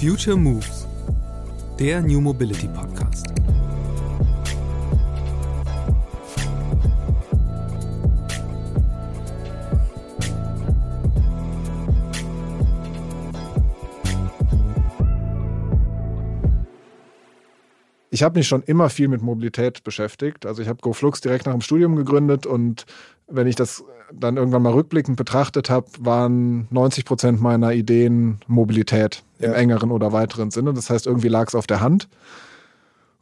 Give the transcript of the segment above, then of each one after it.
Future Moves, der New Mobility Podcast. Ich habe mich schon immer viel mit Mobilität beschäftigt. Also ich habe GoFlux direkt nach dem Studium gegründet und wenn ich das dann irgendwann mal rückblickend betrachtet habe, waren 90 Prozent meiner Ideen Mobilität ja. im engeren oder weiteren Sinne. Das heißt, irgendwie lag es auf der Hand.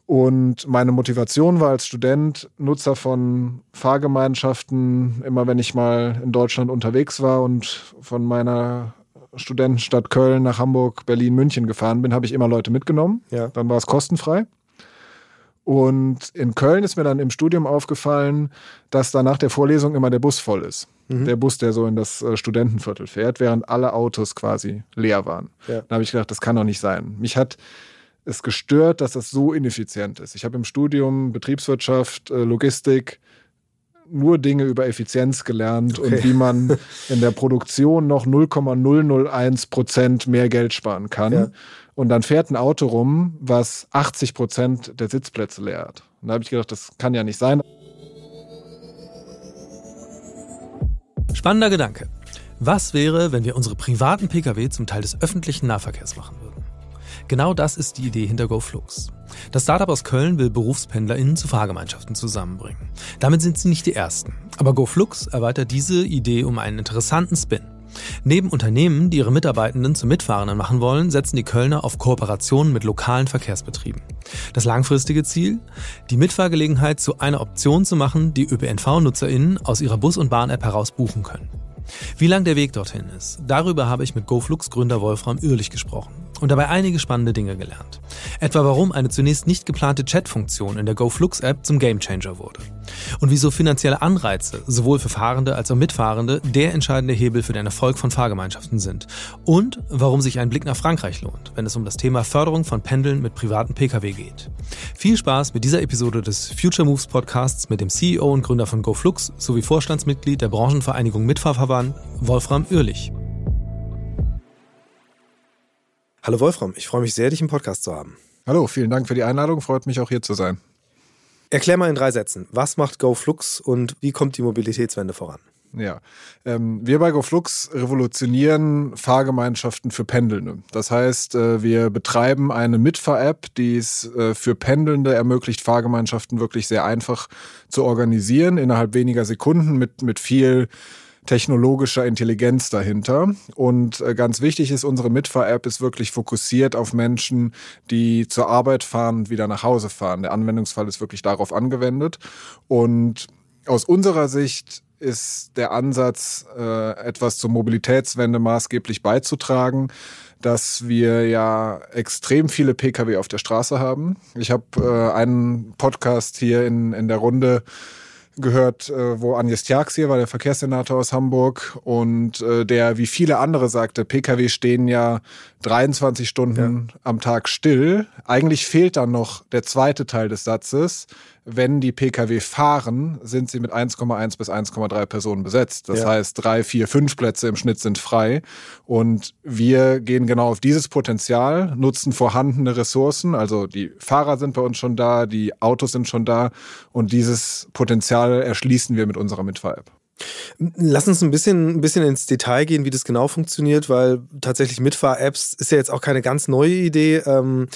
Und meine Motivation war als Student Nutzer von Fahrgemeinschaften, immer wenn ich mal in Deutschland unterwegs war und von meiner Studentenstadt Köln nach Hamburg, Berlin, München gefahren bin, habe ich immer Leute mitgenommen. Ja. Dann war es kostenfrei. Und in Köln ist mir dann im Studium aufgefallen, dass da nach der Vorlesung immer der Bus voll ist. Mhm. Der Bus, der so in das äh, Studentenviertel fährt, während alle Autos quasi leer waren. Ja. Da habe ich gedacht, das kann doch nicht sein. Mich hat es gestört, dass das so ineffizient ist. Ich habe im Studium Betriebswirtschaft, äh, Logistik nur Dinge über Effizienz gelernt okay. und wie man in der Produktion noch 0,001 Prozent mehr Geld sparen kann. Ja. Und dann fährt ein Auto rum, was 80 Prozent der Sitzplätze leert. Und da habe ich gedacht, das kann ja nicht sein. Spannender Gedanke. Was wäre, wenn wir unsere privaten Pkw zum Teil des öffentlichen Nahverkehrs machen würden? Genau das ist die Idee hinter GoFlux. Das Startup aus Köln will BerufspendlerInnen zu Fahrgemeinschaften zusammenbringen. Damit sind sie nicht die Ersten. Aber GoFlux erweitert diese Idee um einen interessanten Spin. Neben Unternehmen, die ihre Mitarbeitenden zu Mitfahrenden machen wollen, setzen die Kölner auf Kooperationen mit lokalen Verkehrsbetrieben. Das langfristige Ziel? Die Mitfahrgelegenheit zu einer Option zu machen, die ÖPNV-NutzerInnen aus ihrer Bus- und Bahn-App heraus buchen können. Wie lang der Weg dorthin ist, darüber habe ich mit GoFlux Gründer Wolfram Uhrlich gesprochen und dabei einige spannende Dinge gelernt. Etwa warum eine zunächst nicht geplante Chat-Funktion in der GoFlux-App zum Gamechanger wurde. Und wieso finanzielle Anreize, sowohl für Fahrende als auch Mitfahrende, der entscheidende Hebel für den Erfolg von Fahrgemeinschaften sind. Und warum sich ein Blick nach Frankreich lohnt, wenn es um das Thema Förderung von Pendeln mit privaten Pkw geht. Viel Spaß mit dieser Episode des Future Moves Podcasts mit dem CEO und Gründer von GoFlux sowie Vorstandsmitglied der Branchenvereinigung Mitfahrverband, Wolfram Uhrlich. Hallo Wolfram, ich freue mich sehr, dich im Podcast zu haben. Hallo, vielen Dank für die Einladung, freut mich auch hier zu sein. Erklär mal in drei Sätzen, was macht GoFlux und wie kommt die Mobilitätswende voran? Ja, ähm, wir bei GoFlux revolutionieren Fahrgemeinschaften für Pendelnde. Das heißt, äh, wir betreiben eine Mitfahr-App, die es äh, für Pendelnde ermöglicht, Fahrgemeinschaften wirklich sehr einfach zu organisieren, innerhalb weniger Sekunden mit, mit viel technologischer Intelligenz dahinter. Und äh, ganz wichtig ist, unsere Mitfahr-App ist wirklich fokussiert auf Menschen, die zur Arbeit fahren und wieder nach Hause fahren. Der Anwendungsfall ist wirklich darauf angewendet. Und aus unserer Sicht ist der Ansatz, äh, etwas zur Mobilitätswende maßgeblich beizutragen, dass wir ja extrem viele Pkw auf der Straße haben. Ich habe äh, einen Podcast hier in, in der Runde gehört, äh, wo Agnes Tjax hier war, der Verkehrssenator aus Hamburg und äh, der, wie viele andere sagte, Pkw stehen ja 23 Stunden ja. am Tag still. Eigentlich fehlt dann noch der zweite Teil des Satzes. Wenn die Pkw fahren, sind sie mit 1,1 bis 1,3 Personen besetzt. Das ja. heißt, drei, vier, fünf Plätze im Schnitt sind frei. Und wir gehen genau auf dieses Potenzial, nutzen vorhandene Ressourcen. Also die Fahrer sind bei uns schon da, die Autos sind schon da. Und dieses Potenzial erschließen wir mit unserer Mitfahr-App. Lass uns ein bisschen, ein bisschen ins Detail gehen, wie das genau funktioniert, weil tatsächlich Mitfahr-Apps ist ja jetzt auch keine ganz neue Idee. Ähm,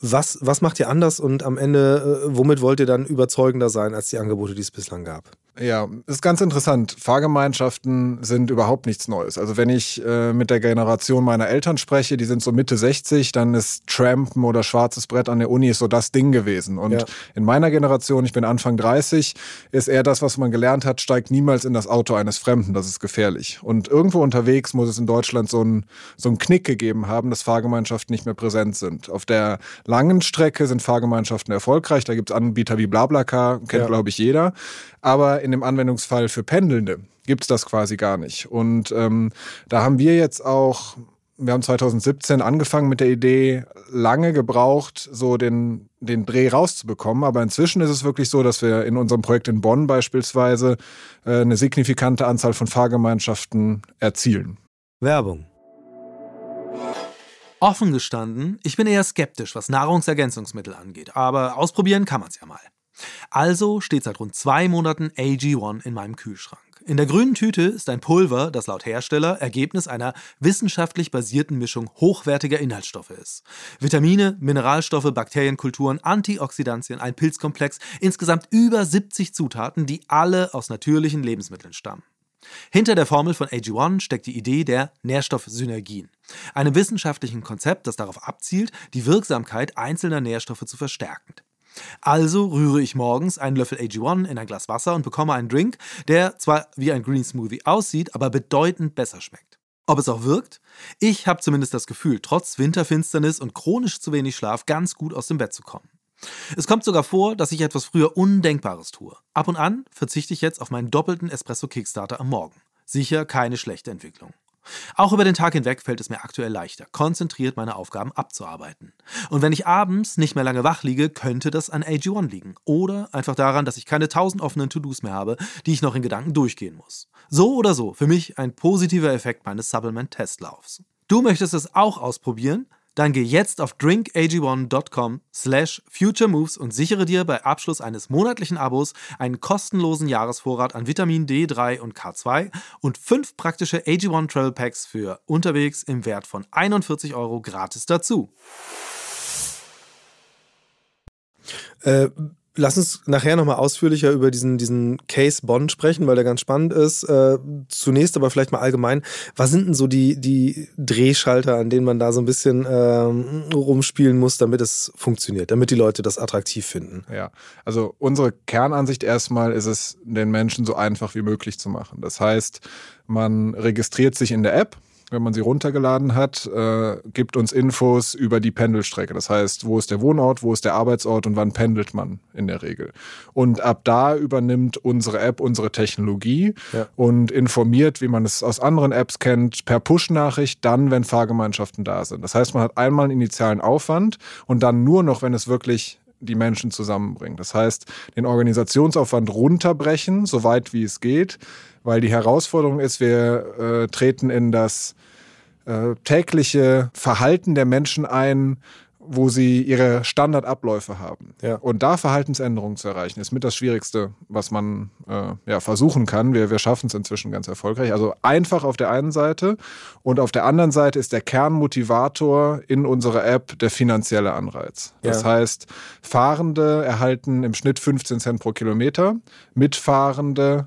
was, was macht ihr anders und am Ende, äh, womit wollt ihr dann überzeugender sein als die Angebote, die es bislang gab? Ja, ist ganz interessant. Fahrgemeinschaften sind überhaupt nichts Neues. Also wenn ich äh, mit der Generation meiner Eltern spreche, die sind so Mitte 60, dann ist Trampen oder schwarzes Brett an der Uni so das Ding gewesen. Und ja. in meiner Generation, ich bin Anfang 30, ist eher das, was man gelernt hat, steigt niemals in das Auto eines Fremden. Das ist gefährlich. Und irgendwo unterwegs muss es in Deutschland so einen so einen Knick gegeben haben, dass Fahrgemeinschaften nicht mehr präsent sind. Auf der langen Strecke sind Fahrgemeinschaften erfolgreich. Da gibt es Anbieter wie BlaBlaCar, kennt ja. glaube ich jeder. Aber in dem Anwendungsfall für Pendelnde gibt es das quasi gar nicht. Und ähm, da haben wir jetzt auch, wir haben 2017 angefangen mit der Idee, lange gebraucht, so den, den Dreh rauszubekommen. Aber inzwischen ist es wirklich so, dass wir in unserem Projekt in Bonn beispielsweise äh, eine signifikante Anzahl von Fahrgemeinschaften erzielen. Werbung Offen gestanden, ich bin eher skeptisch, was Nahrungsergänzungsmittel angeht, aber ausprobieren kann man es ja mal. Also steht seit rund zwei Monaten AG1 in meinem Kühlschrank. In der grünen Tüte ist ein Pulver, das laut Hersteller Ergebnis einer wissenschaftlich basierten Mischung hochwertiger Inhaltsstoffe ist. Vitamine, Mineralstoffe, Bakterienkulturen, Antioxidantien, ein Pilzkomplex, insgesamt über 70 Zutaten, die alle aus natürlichen Lebensmitteln stammen. Hinter der Formel von AG1 steckt die Idee der Nährstoffsynergien, einem wissenschaftlichen Konzept, das darauf abzielt, die Wirksamkeit einzelner Nährstoffe zu verstärken. Also rühre ich morgens einen Löffel AG1 in ein Glas Wasser und bekomme einen Drink, der zwar wie ein Green Smoothie aussieht, aber bedeutend besser schmeckt. Ob es auch wirkt? Ich habe zumindest das Gefühl, trotz Winterfinsternis und chronisch zu wenig Schlaf ganz gut aus dem Bett zu kommen. Es kommt sogar vor, dass ich etwas früher Undenkbares tue. Ab und an verzichte ich jetzt auf meinen doppelten Espresso Kickstarter am Morgen. Sicher keine schlechte Entwicklung. Auch über den Tag hinweg fällt es mir aktuell leichter, konzentriert meine Aufgaben abzuarbeiten. Und wenn ich abends nicht mehr lange wach liege, könnte das an AG1 liegen. Oder einfach daran, dass ich keine tausend offenen To-Dos mehr habe, die ich noch in Gedanken durchgehen muss. So oder so, für mich ein positiver Effekt meines Supplement-Testlaufs. Du möchtest es auch ausprobieren? Dann geh jetzt auf drinkag1.com slash futuremoves und sichere dir bei Abschluss eines monatlichen Abos einen kostenlosen Jahresvorrat an Vitamin D3 und K2 und fünf praktische AG1 Travel Packs für unterwegs im Wert von 41 Euro gratis dazu. Äh, Lass uns nachher nochmal ausführlicher über diesen, diesen Case Bond sprechen, weil der ganz spannend ist. Äh, zunächst aber vielleicht mal allgemein, was sind denn so die, die Drehschalter, an denen man da so ein bisschen ähm, rumspielen muss, damit es funktioniert, damit die Leute das attraktiv finden? Ja, also unsere Kernansicht erstmal ist es, den Menschen so einfach wie möglich zu machen. Das heißt, man registriert sich in der App, wenn man sie runtergeladen hat, äh, gibt uns Infos über die Pendelstrecke. Das heißt, wo ist der Wohnort, wo ist der Arbeitsort und wann pendelt man in der Regel. Und ab da übernimmt unsere App unsere Technologie ja. und informiert, wie man es aus anderen Apps kennt, per Push-Nachricht dann, wenn Fahrgemeinschaften da sind. Das heißt, man hat einmal einen initialen Aufwand und dann nur noch, wenn es wirklich die Menschen zusammenbringt. Das heißt, den Organisationsaufwand runterbrechen, so weit wie es geht, weil die Herausforderung ist, wir äh, treten in das äh, tägliche Verhalten der Menschen ein, wo sie ihre Standardabläufe haben. Ja. Und da Verhaltensänderungen zu erreichen, ist mit das Schwierigste, was man äh, ja, versuchen kann. Wir, wir schaffen es inzwischen ganz erfolgreich. Also einfach auf der einen Seite und auf der anderen Seite ist der Kernmotivator in unserer App der finanzielle Anreiz. Das ja. heißt, Fahrende erhalten im Schnitt 15 Cent pro Kilometer, Mitfahrende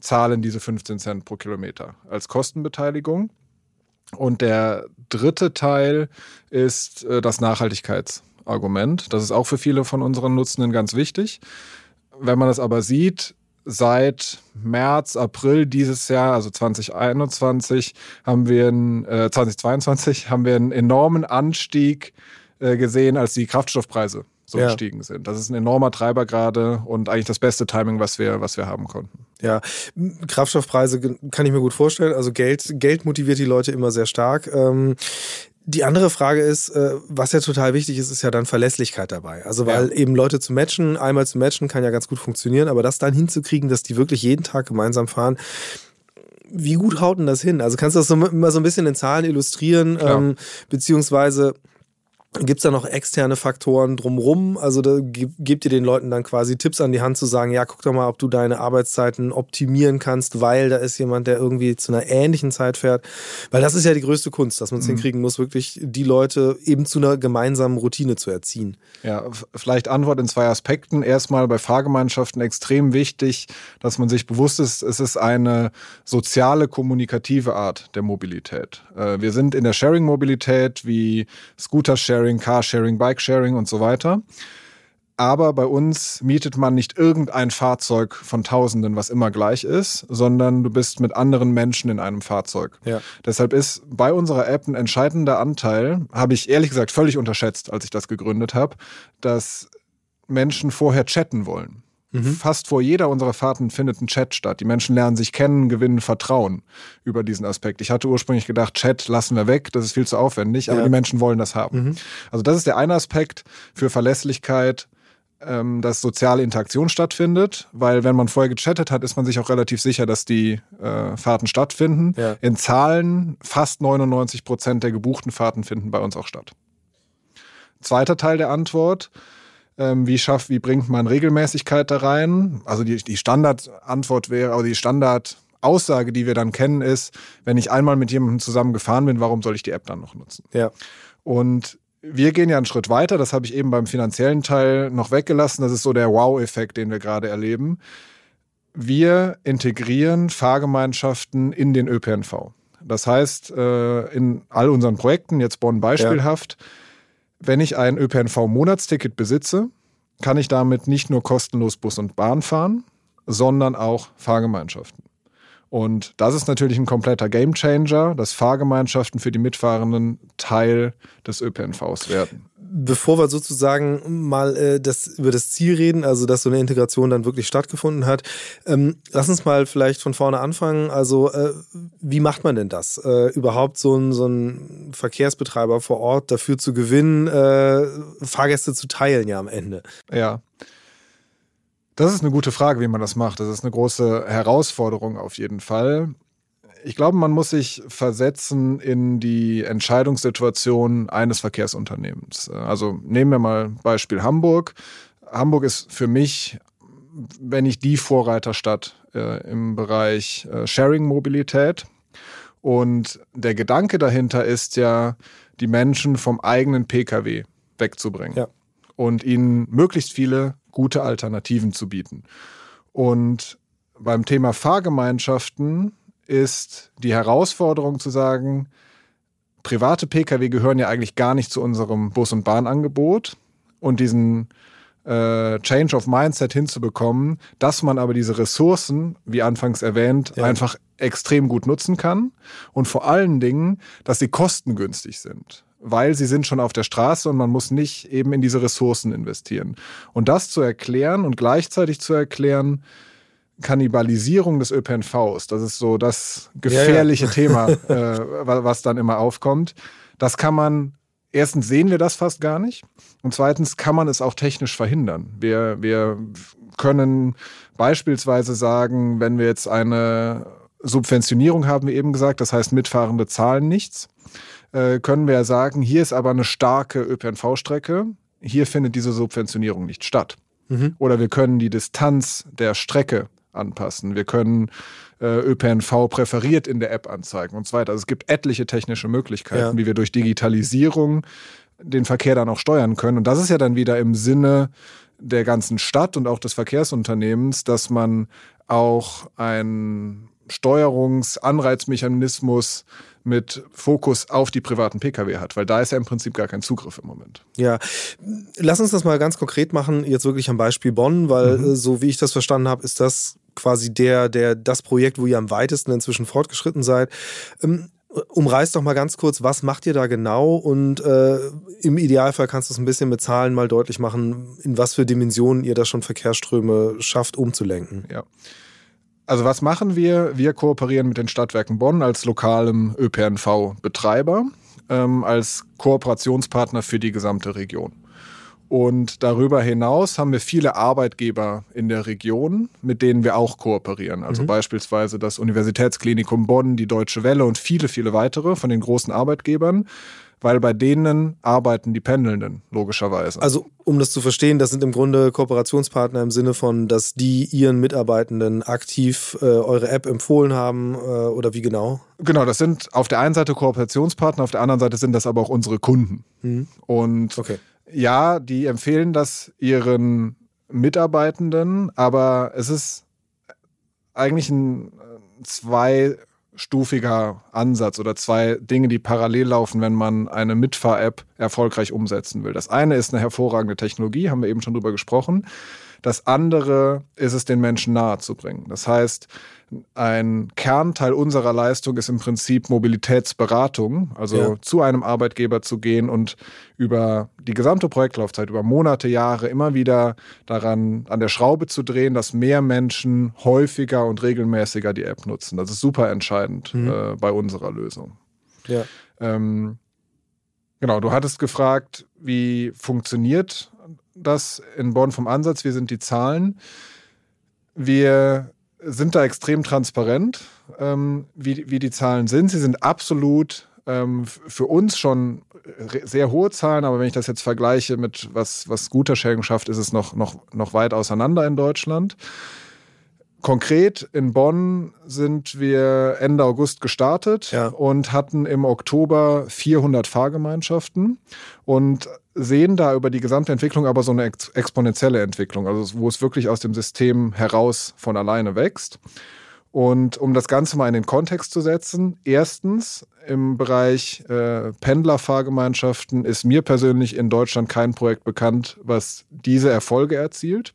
zahlen diese 15 Cent pro Kilometer als Kostenbeteiligung. Und der dritte Teil ist äh, das Nachhaltigkeitsargument. Das ist auch für viele von unseren Nutzenden ganz wichtig. Wenn man das aber sieht, seit März, April dieses Jahr, also 2021, haben wir einen, äh, 2022 haben wir einen enormen Anstieg äh, gesehen, als die Kraftstoffpreise so ja. gestiegen sind. Das ist ein enormer Treiber gerade und eigentlich das beste Timing, was wir, was wir haben konnten. Ja, Kraftstoffpreise kann ich mir gut vorstellen. Also Geld, Geld motiviert die Leute immer sehr stark. Ähm, die andere Frage ist, äh, was ja total wichtig ist, ist ja dann Verlässlichkeit dabei. Also weil ja. eben Leute zu matchen, einmal zu matchen kann ja ganz gut funktionieren, aber das dann hinzukriegen, dass die wirklich jeden Tag gemeinsam fahren, wie gut haut denn das hin? Also kannst du das so, mal so ein bisschen in Zahlen illustrieren, ähm, beziehungsweise Gibt es da noch externe Faktoren drumrum? Also da gebt ihr den Leuten dann quasi Tipps an die Hand zu sagen, ja, guck doch mal, ob du deine Arbeitszeiten optimieren kannst, weil da ist jemand, der irgendwie zu einer ähnlichen Zeit fährt. Weil das ist ja die größte Kunst, dass man es mhm. hinkriegen muss, wirklich die Leute eben zu einer gemeinsamen Routine zu erziehen. Ja, vielleicht Antwort in zwei Aspekten. Erstmal bei Fahrgemeinschaften extrem wichtig, dass man sich bewusst ist, es ist eine soziale, kommunikative Art der Mobilität. Äh, wir sind in der Sharing-Mobilität wie Scooter-Sharing, Sharing, Carsharing, Bikesharing und so weiter. Aber bei uns mietet man nicht irgendein Fahrzeug von Tausenden, was immer gleich ist, sondern du bist mit anderen Menschen in einem Fahrzeug. Ja. Deshalb ist bei unserer App ein entscheidender Anteil, habe ich ehrlich gesagt völlig unterschätzt, als ich das gegründet habe, dass Menschen vorher chatten wollen. Mhm. Fast vor jeder unserer Fahrten findet ein Chat statt. Die Menschen lernen sich kennen, gewinnen Vertrauen über diesen Aspekt. Ich hatte ursprünglich gedacht, Chat lassen wir weg, das ist viel zu aufwendig, aber ja. die Menschen wollen das haben. Mhm. Also das ist der eine Aspekt für Verlässlichkeit. ähm, dass soziale Interaktion stattfindet, weil wenn man vorher gechattet hat, ist man sich auch relativ sicher, dass die äh, Fahrten stattfinden. Ja. In Zahlen fast 99 Prozent der gebuchten Fahrten finden bei uns auch statt. Zweiter Teil der Antwort. Ähm, wie schafft, wie bringt man Regelmäßigkeit da rein? Also die, die Standardantwort wäre, also die Standardaussage, die wir dann kennen, ist, wenn ich einmal mit jemandem zusammen gefahren bin, warum soll ich die App dann noch nutzen? Ja. Und wir gehen ja einen Schritt weiter, das habe ich eben beim finanziellen Teil noch weggelassen. Das ist so der Wow-Effekt, den wir gerade erleben. Wir integrieren Fahrgemeinschaften in den ÖPNV. Das heißt, äh, in all unseren Projekten, jetzt Bonn beispielhaft, ja. Wenn ich ein ÖPNV-Monatsticket besitze, kann ich damit nicht nur kostenlos Bus und Bahn fahren, sondern auch Fahrgemeinschaften. Und das ist natürlich ein kompletter Gamechanger, dass Fahrgemeinschaften für die Mitfahrenden Teil des ÖPNVs werden. Bevor wir sozusagen mal äh, das, über das Ziel reden, also dass so eine Integration dann wirklich stattgefunden hat, ähm, lass uns mal vielleicht von vorne anfangen. Also äh, wie macht man denn das? Äh, überhaupt so ein, so ein Verkehrsbetreiber vor Ort dafür zu gewinnen, äh, Fahrgäste zu teilen ja am Ende? Ja. Das ist eine gute Frage, wie man das macht. Das ist eine große Herausforderung auf jeden Fall. Ich glaube, man muss sich versetzen in die Entscheidungssituation eines Verkehrsunternehmens. Also nehmen wir mal Beispiel Hamburg. Hamburg ist für mich, wenn nicht die Vorreiterstadt äh, im Bereich äh, Sharing-Mobilität. Und der Gedanke dahinter ist ja, die Menschen vom eigenen Pkw wegzubringen. Ja. Und ihnen möglichst viele gute Alternativen zu bieten. Und beim Thema Fahrgemeinschaften ist die Herausforderung zu sagen, private Pkw gehören ja eigentlich gar nicht zu unserem Bus- und Bahnangebot und diesen äh, Change of Mindset hinzubekommen, dass man aber diese Ressourcen, wie anfangs erwähnt, ja. einfach extrem gut nutzen kann und vor allen Dingen, dass sie kostengünstig sind weil sie sind schon auf der Straße und man muss nicht eben in diese Ressourcen investieren. Und das zu erklären und gleichzeitig zu erklären, Kannibalisierung des ÖPNVs, das ist so das gefährliche ja, ja. Thema, äh, was dann immer aufkommt. Das kann man, erstens sehen wir das fast gar nicht und zweitens kann man es auch technisch verhindern. Wir, wir können beispielsweise sagen, wenn wir jetzt eine Subventionierung haben, wie eben gesagt, das heißt, Mitfahrende zahlen nichts äh, können wir sagen, hier ist aber eine starke ÖPNV-Strecke, hier findet diese Subventionierung nicht statt. Mhm. Oder wir können die Distanz der Strecke anpassen. Wir können äh, ÖPNV präferiert in der App anzeigen und so weiter. Also es gibt etliche technische Möglichkeiten, ja. wie wir durch Digitalisierung den Verkehr dann auch steuern können. Und das ist ja dann wieder im Sinne der ganzen Stadt und auch des Verkehrsunternehmens, dass man auch einen Steuerungsanreizmechanismus mit Fokus auf die privaten Pkw hat, weil da ist ja im Prinzip gar kein Zugriff im Moment. Ja, lass uns das mal ganz konkret machen, jetzt wirklich am Beispiel Bonn, weil mhm. Äh, so wie ich das verstanden habe, ist das quasi der, der, das Projekt, wo ihr am weitesten inzwischen fortgeschritten seid. Ähm, umreißt doch mal ganz kurz, was macht ihr da genau und äh, im Idealfall kannst du es ein bisschen mit Zahlen mal deutlich machen, in was für Dimensionen ihr da schon Verkehrsströme schafft umzulenken. Ja. Also was machen wir? Wir kooperieren mit den Stadtwerken Bonn als lokalem ÖPNV-Betreiber, ähm, als Kooperationspartner für die gesamte Region. Und darüber hinaus haben wir viele Arbeitgeber in der Region, mit denen wir auch kooperieren. Also mhm. beispielsweise das Universitätsklinikum Bonn, die Deutsche Welle und viele, viele weitere von den großen Arbeitgebern weil bei denen arbeiten die Pendelnden, logischerweise. Also, um das zu verstehen, das sind im Grunde Kooperationspartner im Sinne von, dass die ihren Mitarbeitenden aktiv äh, eure App empfohlen haben äh, oder wie genau? Genau, das sind auf der einen Seite Kooperationspartner, auf der anderen Seite sind das aber auch unsere Kunden. Mhm. Und okay. Ja, die empfehlen das ihren Mitarbeitenden, aber es ist eigentlich ein äh, zwei stufiger Ansatz oder zwei Dinge, die parallel laufen, wenn man eine Mitfahr-App erfolgreich umsetzen will. Das eine ist eine hervorragende Technologie, haben wir eben schon drüber gesprochen. Das andere ist es, den Menschen nahe zu bringen. Das heißt, ein Kernteil unserer Leistung ist im Prinzip Mobilitätsberatung, also ja. zu einem Arbeitgeber zu gehen und über die gesamte Projektlaufzeit, über Monate, Jahre immer wieder daran an der Schraube zu drehen, dass mehr Menschen häufiger und regelmäßiger die App nutzen. Das ist super entscheidend mhm. äh, bei unserer Lösung. Ja. Ähm, genau, du hattest gefragt, wie funktioniert das in Bonn vom Ansatz, wir sind die Zahlen. Wir sind da extrem transparent, ähm, wie, wie die Zahlen sind. Sie sind absolut ähm, für uns schon sehr hohe Zahlen, aber wenn ich das jetzt vergleiche mit was, was Scooter-Sharing schafft, ist es noch, noch, noch weit auseinander in Deutschland. Konkret in Bonn sind wir Ende August gestartet ja. und hatten im Oktober 400 Fahrgemeinschaften und sehen da über die gesamte Entwicklung aber so eine ex exponentielle Entwicklung, also wo es wirklich aus dem System heraus von alleine wächst. Und um das Ganze mal in den Kontext zu setzen, erstens im Bereich äh, Pendlerfahrgemeinschaften ist mir persönlich in Deutschland kein Projekt bekannt, was diese Erfolge erzielt.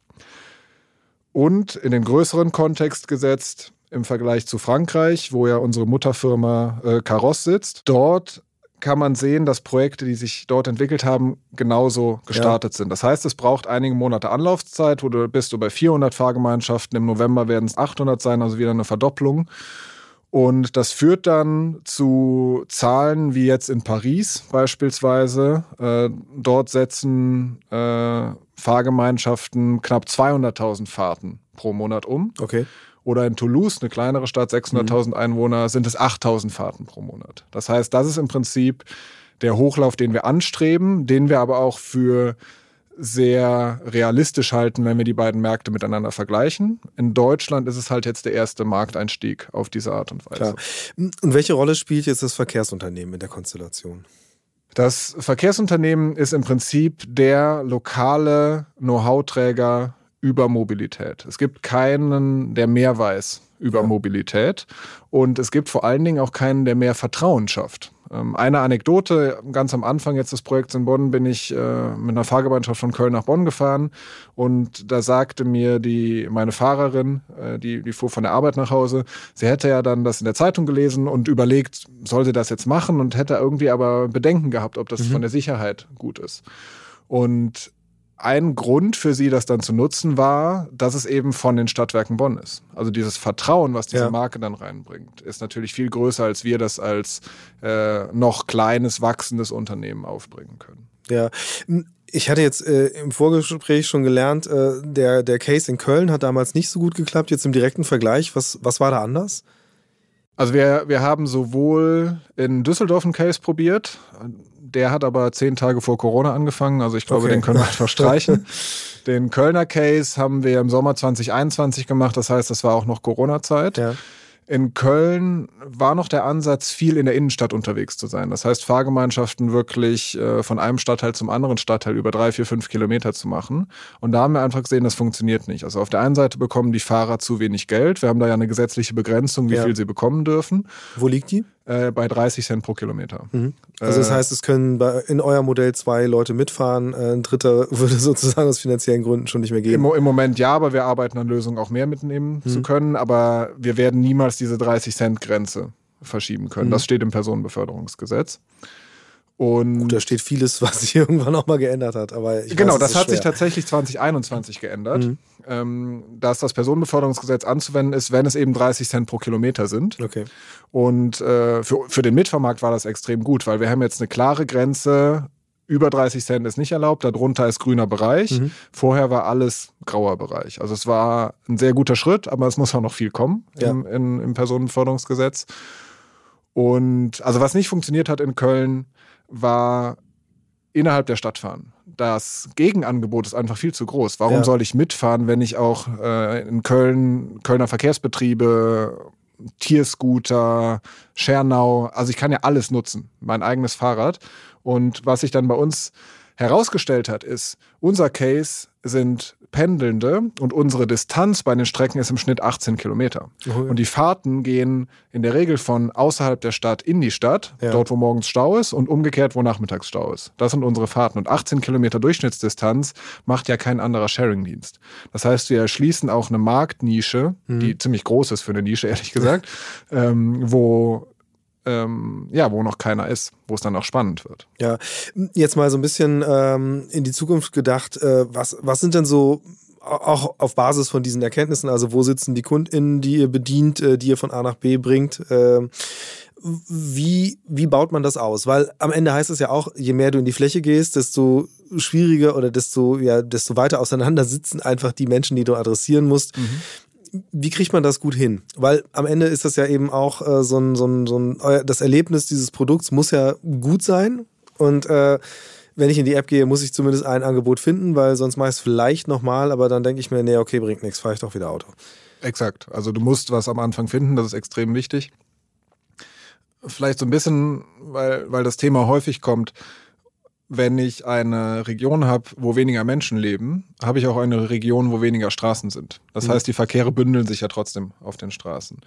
Und in den größeren Kontext gesetzt, im Vergleich zu Frankreich, wo ja unsere Mutterfirma äh, Caros sitzt, dort kann man sehen, dass Projekte, die sich dort entwickelt haben, genauso gestartet ja. sind. Das heißt, es braucht einige Monate Anlaufzeit, wo du bist du bei 400 Fahrgemeinschaften, im November werden es 800 sein, also wieder eine Verdopplung. Und das führt dann zu Zahlen wie jetzt in Paris beispielsweise. Äh, dort setzen äh, Fahrgemeinschaften knapp 200.000 Fahrten pro Monat um. Okay. Oder in Toulouse, eine kleinere Stadt, 600.000 mhm. Einwohner, sind es 8.000 Fahrten pro Monat. Das heißt, das ist im Prinzip der Hochlauf, den wir anstreben, den wir aber auch für sehr realistisch halten, wenn wir die beiden Märkte miteinander vergleichen. In Deutschland ist es halt jetzt der erste Markteinstieg auf diese Art und Weise. Klar. Und welche Rolle spielt jetzt das Verkehrsunternehmen in der Konstellation? Das Verkehrsunternehmen ist im Prinzip der lokale Know-how-Träger über Mobilität. Es gibt keinen, der mehr weiß über ja. Mobilität und es gibt vor allen Dingen auch keinen, der mehr Vertrauen schafft. Ähm, eine Anekdote, ganz am Anfang jetzt des Projekts in Bonn bin ich äh, mit einer Fahrgemeinschaft von Köln nach Bonn gefahren und da sagte mir die, meine Fahrerin, äh, die, die fuhr von der Arbeit nach Hause, sie hätte ja dann das in der Zeitung gelesen und überlegt, soll sie das jetzt machen und hätte irgendwie aber Bedenken gehabt, ob das mhm. von der Sicherheit gut ist. Und ein Grund für sie, das dann zu nutzen, war, dass es eben von den Stadtwerken Bonn ist. Also dieses Vertrauen, was diese ja. Marke dann reinbringt, ist natürlich viel größer, als wir das als äh, noch kleines, wachsendes Unternehmen aufbringen können. Ja. Ich hatte jetzt äh, im Vorgespräch schon gelernt, äh, der, der Case in Köln hat damals nicht so gut geklappt. Jetzt im direkten Vergleich, was, was war da anders? Also wir, wir haben sowohl in Düsseldorf einen Case probiert, der hat aber zehn Tage vor Corona angefangen, also ich glaube, okay. den können wir einfach streichen. Den Kölner Case haben wir im Sommer 2021 gemacht, das heißt, das war auch noch Corona-Zeit. Ja. In Köln war noch der Ansatz, viel in der Innenstadt unterwegs zu sein. Das heißt, Fahrgemeinschaften wirklich äh, von einem Stadtteil zum anderen Stadtteil über drei, vier, fünf Kilometer zu machen. Und da haben wir einfach gesehen, das funktioniert nicht. Also auf der einen Seite bekommen die Fahrer zu wenig Geld. Wir haben da ja eine gesetzliche Begrenzung, wie ja. viel sie bekommen dürfen. Wo liegt die? Äh, bei 30 Cent pro Kilometer. Mhm. Also das äh, heißt, es können bei, in euer Modell zwei Leute mitfahren, äh, ein dritter würde sozusagen aus finanziellen Gründen schon nicht mehr gehen. Im, Im, Moment ja, aber wir arbeiten an Lösungen, auch mehr mitnehmen mhm. zu können, aber wir werden niemals diese 30 Cent Grenze verschieben können. Mhm. Das steht im Personenbeförderungsgesetz. Und Gut, da steht vieles, was sich irgendwann auch mal geändert hat. Aber genau, weiß, das hat schwer. sich tatsächlich 2021 geändert, mhm. ähm, dass das Personenbeförderungsgesetz anzuwenden ist, wenn es eben 30 Cent pro Kilometer sind. Okay. Und äh, für, für den Mitfahrmarkt war das extrem gut, weil wir haben jetzt eine klare Grenze. Über 30 Cent ist nicht erlaubt, darunter ist grüner Bereich. Mhm. Vorher war alles grauer Bereich. Also es war ein sehr guter Schritt, aber es muss auch noch viel kommen ja. im, in, im Personenbeförderungsgesetz. Und also was nicht funktioniert hat in Köln, war innerhalb der Stadt fahren. Das Gegenangebot ist einfach viel zu groß. Warum ja. soll ich mitfahren, wenn ich auch äh, in Köln, Kölner Verkehrsbetriebe, Tierscooter, Schernau, also ich kann ja alles nutzen, mein eigenes Fahrrad. Und was sich dann bei uns herausgestellt hat, ist, unser Case sind Pendelnde und unsere Distanz bei den Strecken ist im Schnitt 18 Kilometer. Oh, Und die Fahrten gehen in der Regel von außerhalb der Stadt in die Stadt, ja. dort wo morgens Stau ist und umgekehrt, wo nachmittags Stau ist. Das sind unsere Fahrten. Und 18 Kilometer Durchschnittsdistanz macht ja kein anderer Sharing-Dienst. Das heißt, wir erschließen auch eine Marktnische, mhm. die ziemlich groß ist für eine Nische, ehrlich gesagt, ähm, wo ähm, ja, wo noch keiner ist, wo es dann auch spannend wird. Ja, jetzt mal so ein bisschen ähm, in die Zukunft gedacht, äh, was, was sind denn so auch auf Basis von diesen Erkenntnissen, also wo sitzen die KundInnen, die ihr bedient, äh, die ihr von A nach B bringt, äh, wie, wie baut man das aus? Weil am Ende heißt es ja auch, je mehr du in die Fläche gehst, desto schwieriger oder desto, ja, desto weiter auseinander sitzen einfach die Menschen, die du adressieren musst. Mhm. Wie kriegt man das gut hin? Weil am Ende ist das ja eben auch äh, so, ein, so, ein, so ein, das Erlebnis dieses Produkts muss ja gut sein. Und äh, wenn ich in die App gehe, muss ich zumindest ein Angebot finden, weil sonst mache ich es vielleicht nochmal, aber dann denke ich mir, nee, okay, bringt nichts, fahre ich doch wieder Auto. Exakt. Also du musst was am Anfang finden, das ist extrem wichtig vielleicht so ein bisschen, weil, weil das Thema häufig kommt, wenn ich eine Region habe, wo weniger Menschen leben, habe ich auch eine Region, wo weniger Straßen sind. Das mhm. heißt, die Verkehre bündeln sich ja trotzdem auf den Straßen.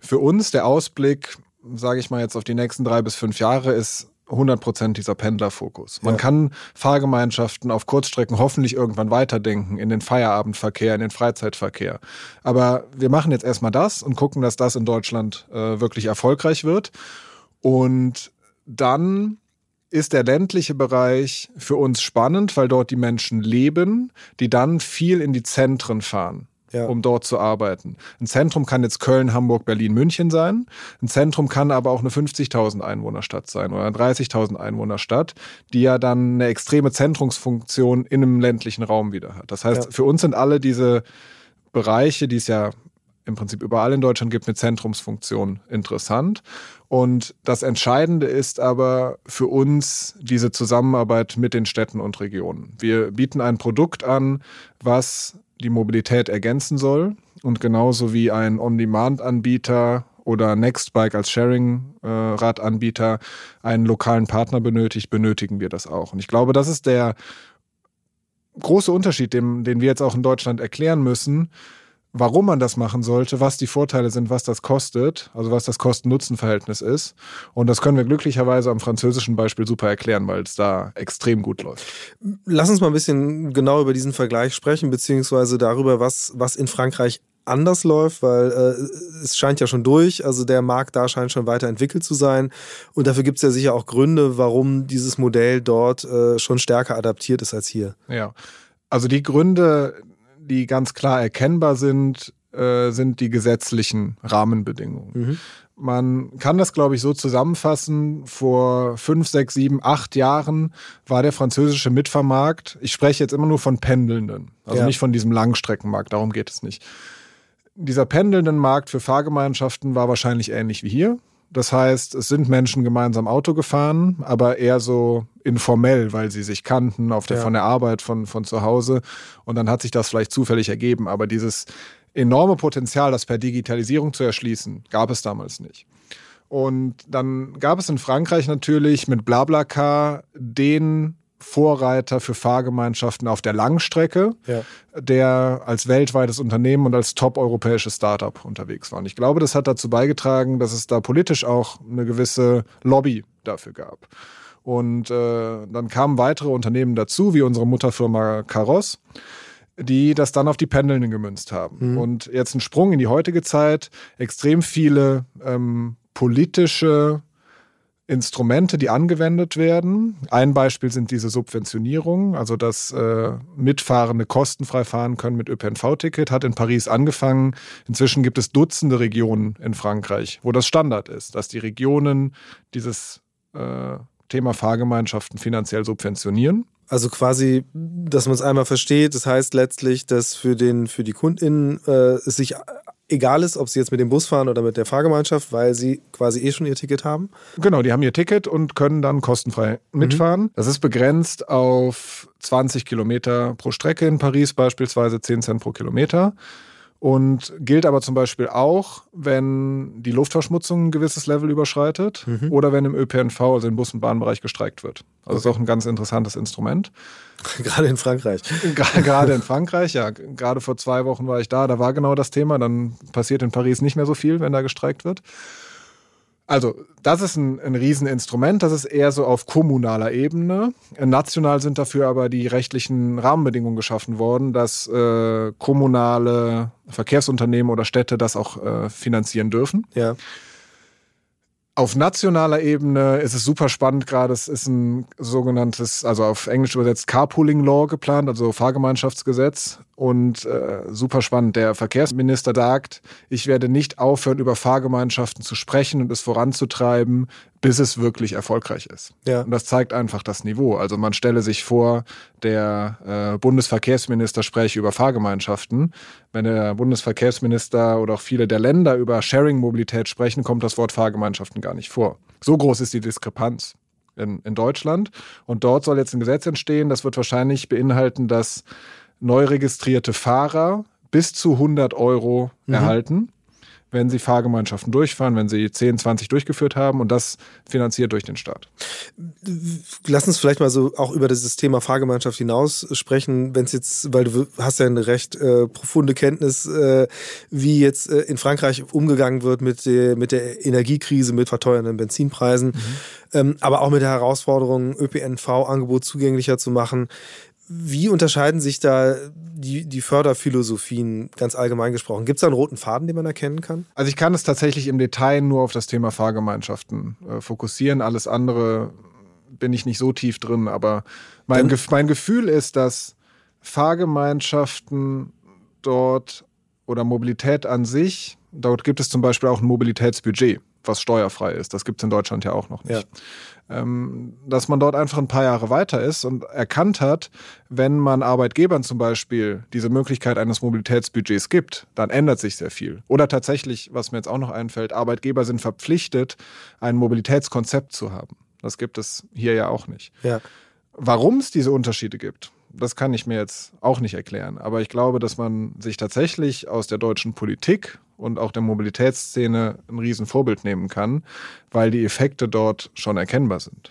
Für uns der Ausblick, sage ich mal jetzt auf die nächsten drei bis fünf Jahre, ist 100% dieser Pendlerfokus. Man ja. kann Fahrgemeinschaften auf Kurzstrecken hoffentlich irgendwann weiterdenken in den Feierabendverkehr, in den Freizeitverkehr. Aber wir machen jetzt erstmal das und gucken, dass das in Deutschland äh, wirklich erfolgreich wird. Und dann ist der ländliche Bereich für uns spannend, weil dort die Menschen leben, die dann viel in die Zentren fahren ja. um dort zu arbeiten. Ein Zentrum kann jetzt Köln, Hamburg, Berlin, München sein. Ein Zentrum kann aber auch eine 50.000 Einwohnerstadt sein oder eine 30.000 Einwohnerstadt, die ja dann eine extreme Zentrumsfunktion in einem ländlichen Raum wieder hat. Das heißt, ja. für uns sind alle diese Bereiche, die es ja im Prinzip überall in Deutschland gibt, mit Zentrumsfunktion interessant. Und das Entscheidende ist aber für uns diese Zusammenarbeit mit den Städten und Regionen. Wir bieten ein Produkt an, was die Mobilität ergänzen soll. Und genauso wie ein On-Demand-Anbieter oder Nextbike als Sharing-Radanbieter einen lokalen Partner benötigt, benötigen wir das auch. Und ich glaube, das ist der große Unterschied, den, den wir jetzt auch in Deutschland erklären müssen warum man das machen sollte, was die Vorteile sind, was das kostet, also was das Kosten-Nutzen-Verhältnis ist. Und das können wir glücklicherweise am französischen Beispiel super erklären, weil es da extrem gut läuft. Lass uns mal ein bisschen genau über diesen Vergleich sprechen, beziehungsweise darüber, was, was in Frankreich anders läuft, weil äh, es scheint ja schon durch, also der Markt da scheint schon weiterentwickelt zu sein und dafür gibt es ja sicher auch Gründe, warum dieses Modell dort äh, schon stärker adaptiert ist als hier. Ja, also die Gründe, die ganz klar erkennbar sind, äh, sind die gesetzlichen Rahmenbedingungen. Mhm. Man kann das, glaube ich, so zusammenfassen. Vor fünf, sechs, sieben, acht Jahren war der französische Mitfahrmarkt, ich spreche jetzt immer nur von Pendelnden, also ja. nicht von diesem Langstreckenmarkt, darum geht es nicht. Dieser pendelnden Markt für Fahrgemeinschaften war wahrscheinlich ähnlich wie hier. Das heißt, es sind Menschen gemeinsam Auto gefahren, aber eher so informell, weil sie sich kannten auf der, ja. von der Arbeit, von, von zu Hause. Und dann hat sich das vielleicht zufällig ergeben. Aber dieses enorme Potenzial, das per Digitalisierung zu erschließen, gab es damals nicht. Und dann gab es in Frankreich natürlich mit BlaBlaCar den Vorreiter für Fahrgemeinschaften auf der Langstrecke, ja. der als weltweites Unternehmen und als top-europäisches Startup unterwegs war. Und ich glaube, das hat dazu beigetragen, dass es da politisch auch eine gewisse Lobby dafür gab. Und äh, dann kamen weitere Unternehmen dazu, wie unsere Mutterfirma Caros, die das dann auf die Pendelnden gemünzt haben. Mhm. Und jetzt ein Sprung in die heutige Zeit, extrem viele ähm, politische Instrumente, die angewendet werden. Ein Beispiel sind diese Subventionierungen, also dass äh, Mitfahrende kostenfrei fahren können mit ÖPNV-Ticket, hat in Paris angefangen. Inzwischen gibt es Dutzende Regionen in Frankreich, wo das Standard ist, dass die Regionen dieses äh, Thema Fahrgemeinschaften finanziell subventionieren. Also quasi, dass man es einmal versteht, das heißt letztlich, dass für, den, für die KundInnen äh, es sich egal ist, ob sie jetzt mit dem Bus fahren oder mit der Fahrgemeinschaft, weil sie quasi eh schon ihr Ticket haben? Genau, die haben ihr Ticket und können dann kostenfrei mitfahren. Mhm. Das ist begrenzt auf 20 Kilometer pro Strecke in Paris, beispielsweise 10 Cent pro Kilometer. Und gilt aber zum Beispiel auch, wenn die Luftverschmutzung ein gewisses Level überschreitet mhm. oder wenn im ÖPNV, also im Bus- und Bahnbereich, gestreikt wird. Also okay. ist auch ein ganz interessantes Instrument. Gerade in Frankreich. Gerade in Frankreich, ja. Gerade vor zwei Wochen war ich da, da war genau das Thema. Dann passiert in Paris nicht mehr so viel, wenn da gestreikt wird. Also, das ist ein, ein Rieseninstrument, das ist eher so auf kommunaler Ebene. National sind dafür aber die rechtlichen Rahmenbedingungen geschaffen worden, dass äh, kommunale Verkehrsunternehmen oder Städte das auch äh, finanzieren dürfen. Ja. Auf nationaler Ebene ist es super spannend gerade. Es ist ein sogenanntes, also auf Englisch übersetzt Carpooling Law geplant, also Fahrgemeinschaftsgesetz. Und äh, super spannend. Der Verkehrsminister sagt, ich werde nicht aufhören, über Fahrgemeinschaften zu sprechen und es voranzutreiben, bis es wirklich erfolgreich ist. Ja. Und das zeigt einfach das Niveau. Also man stelle sich vor, der äh, Bundesverkehrsminister spreche über Fahrgemeinschaften. Wenn der Bundesverkehrsminister oder auch viele der Länder über Sharing-Mobilität sprechen, kommt das Wort Fahrgemeinschaften gar nicht vor. So groß ist die Diskrepanz. In, in Deutschland. Und dort soll jetzt ein Gesetz entstehen, das wird wahrscheinlich beinhalten, dass neu registrierte Fahrer bis zu 100 Euro mhm. erhalten, wenn sie Fahrgemeinschaften durchfahren, wenn sie 10, 20 durchgeführt haben und das finanziert durch den Staat. Lass uns vielleicht mal so auch über dieses Thema Fahrgemeinschaft hinaus sprechen, wenn es jetzt, weil du hast ja eine recht äh, profunde Kenntnis, äh, wie jetzt äh, in Frankreich umgegangen wird mit, der, mit der Energiekrise, mit verteuernden Benzinpreisen, mhm. ähm, aber auch mit der Herausforderung, ÖPNV-Angebot zugänglicher zu machen. Wie unterscheiden sich da die, die Förderphilosophien ganz allgemein gesprochen? Gibt es da einen roten Faden, den man erkennen kann? Also ich kann es tatsächlich im Detail nur auf das Thema Fahrgemeinschaften äh, fokussieren. Alles andere bin ich nicht so tief drin, aber mein, Ge mein Gefühl ist, dass Fahrgemeinschaften dort oder Mobilität an sich, dort gibt es zum Beispiel auch ein Mobilitätsbudget, was steuerfrei ist. Das gibt es in Deutschland ja auch noch nicht. Ja dass man dort einfach ein paar Jahre weiter ist und erkannt hat, wenn man Arbeitgebern zum Beispiel diese Möglichkeit eines Mobilitätsbudgets gibt, dann ändert sich sehr viel. Oder tatsächlich, was mir jetzt auch noch einfällt, Arbeitgeber sind verpflichtet, ein Mobilitätskonzept zu haben. Das gibt es hier ja auch nicht. Ja. Warum es diese Unterschiede gibt, das kann ich mir jetzt auch nicht erklären. Aber ich glaube, dass man sich tatsächlich aus der deutschen Politik und auch der Mobilitätsszene ein Riesenvorbild nehmen kann, weil die Effekte dort schon erkennbar sind.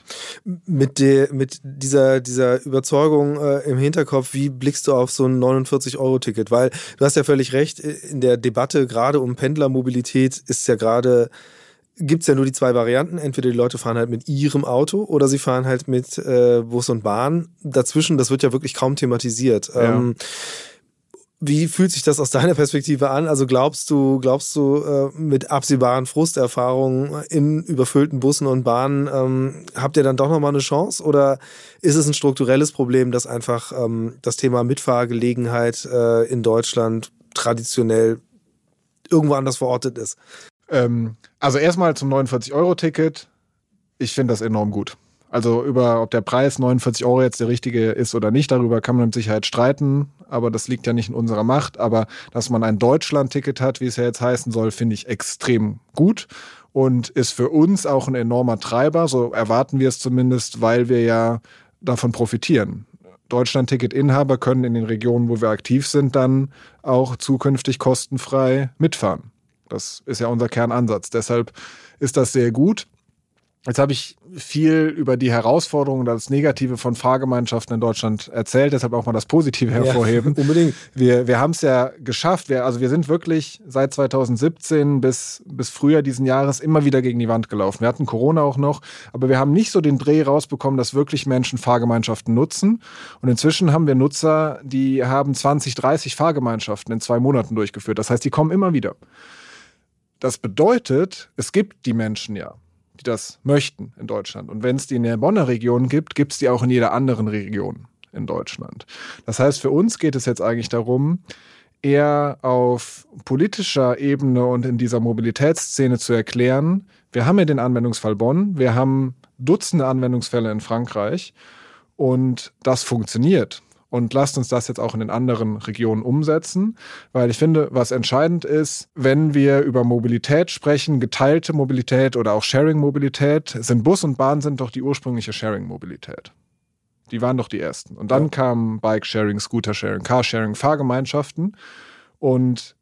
Mit, der, mit dieser, dieser Überzeugung äh, im Hinterkopf, wie blickst du auf so ein 49-Euro-Ticket? Weil du hast ja völlig recht, in der Debatte gerade um Pendlermobilität ist ja gerade gibt es ja nur die zwei Varianten. Entweder die Leute fahren halt mit ihrem Auto oder sie fahren halt mit äh, Bus und Bahn. Dazwischen, das wird ja wirklich kaum thematisiert. Ja. Ähm, wie fühlt sich das aus deiner Perspektive an? Also glaubst du, glaubst du, äh, mit absehbaren Frusterfahrungen in überfüllten Bussen und Bahnen ähm, habt ihr dann doch nochmal eine Chance? Oder ist es ein strukturelles Problem, dass einfach ähm, das Thema Mitfahrgelegenheit äh, in Deutschland traditionell irgendwo anders verortet ist? Ähm, also erstmal zum 49-Euro-Ticket. Ich finde das enorm gut. Also über, ob der Preis 49 Euro jetzt der richtige ist oder nicht, darüber kann man mit Sicherheit streiten, aber das liegt ja nicht in unserer Macht. Aber dass man ein Deutschland-Ticket hat, wie es ja jetzt heißen soll, finde ich extrem gut und ist für uns auch ein enormer Treiber. So erwarten wir es zumindest, weil wir ja davon profitieren. Deutschland-Ticket-Inhaber können in den Regionen, wo wir aktiv sind, dann auch zukünftig kostenfrei mitfahren. Das ist ja unser Kernansatz. Deshalb ist das sehr gut. Jetzt habe ich viel über die Herausforderungen das Negative von Fahrgemeinschaften in Deutschland erzählt, deshalb auch mal das Positive hervorheben. Ja, unbedingt. Wir, wir haben es ja geschafft. Wir, also wir sind wirklich seit 2017 bis, bis Frühjahr diesen Jahres immer wieder gegen die Wand gelaufen. Wir hatten Corona auch noch, aber wir haben nicht so den Dreh rausbekommen, dass wirklich Menschen Fahrgemeinschaften nutzen. Und inzwischen haben wir Nutzer, die haben 20, 30 Fahrgemeinschaften in zwei Monaten durchgeführt. Das heißt, die kommen immer wieder. Das bedeutet, es gibt die Menschen ja die das möchten in Deutschland. Und wenn es die in der Bonner Region gibt, gibt es die auch in jeder anderen Region in Deutschland. Das heißt, für uns geht es jetzt eigentlich darum, eher auf politischer Ebene und in dieser Mobilitätsszene zu erklären, wir haben ja den Anwendungsfall Bonn, wir haben Dutzende Anwendungsfälle in Frankreich und das funktioniert. Und lasst uns das jetzt auch in den anderen Regionen umsetzen, weil ich finde, was entscheidend ist, wenn wir über Mobilität sprechen, geteilte Mobilität oder auch Sharing-Mobilität, sind Bus und Bahn sind doch die ursprüngliche Sharing-Mobilität. Die waren doch die ersten. Und dann ja. kamen Bike-Sharing, Scooter-Sharing, Car-Sharing, Fahrgemeinschaften. Und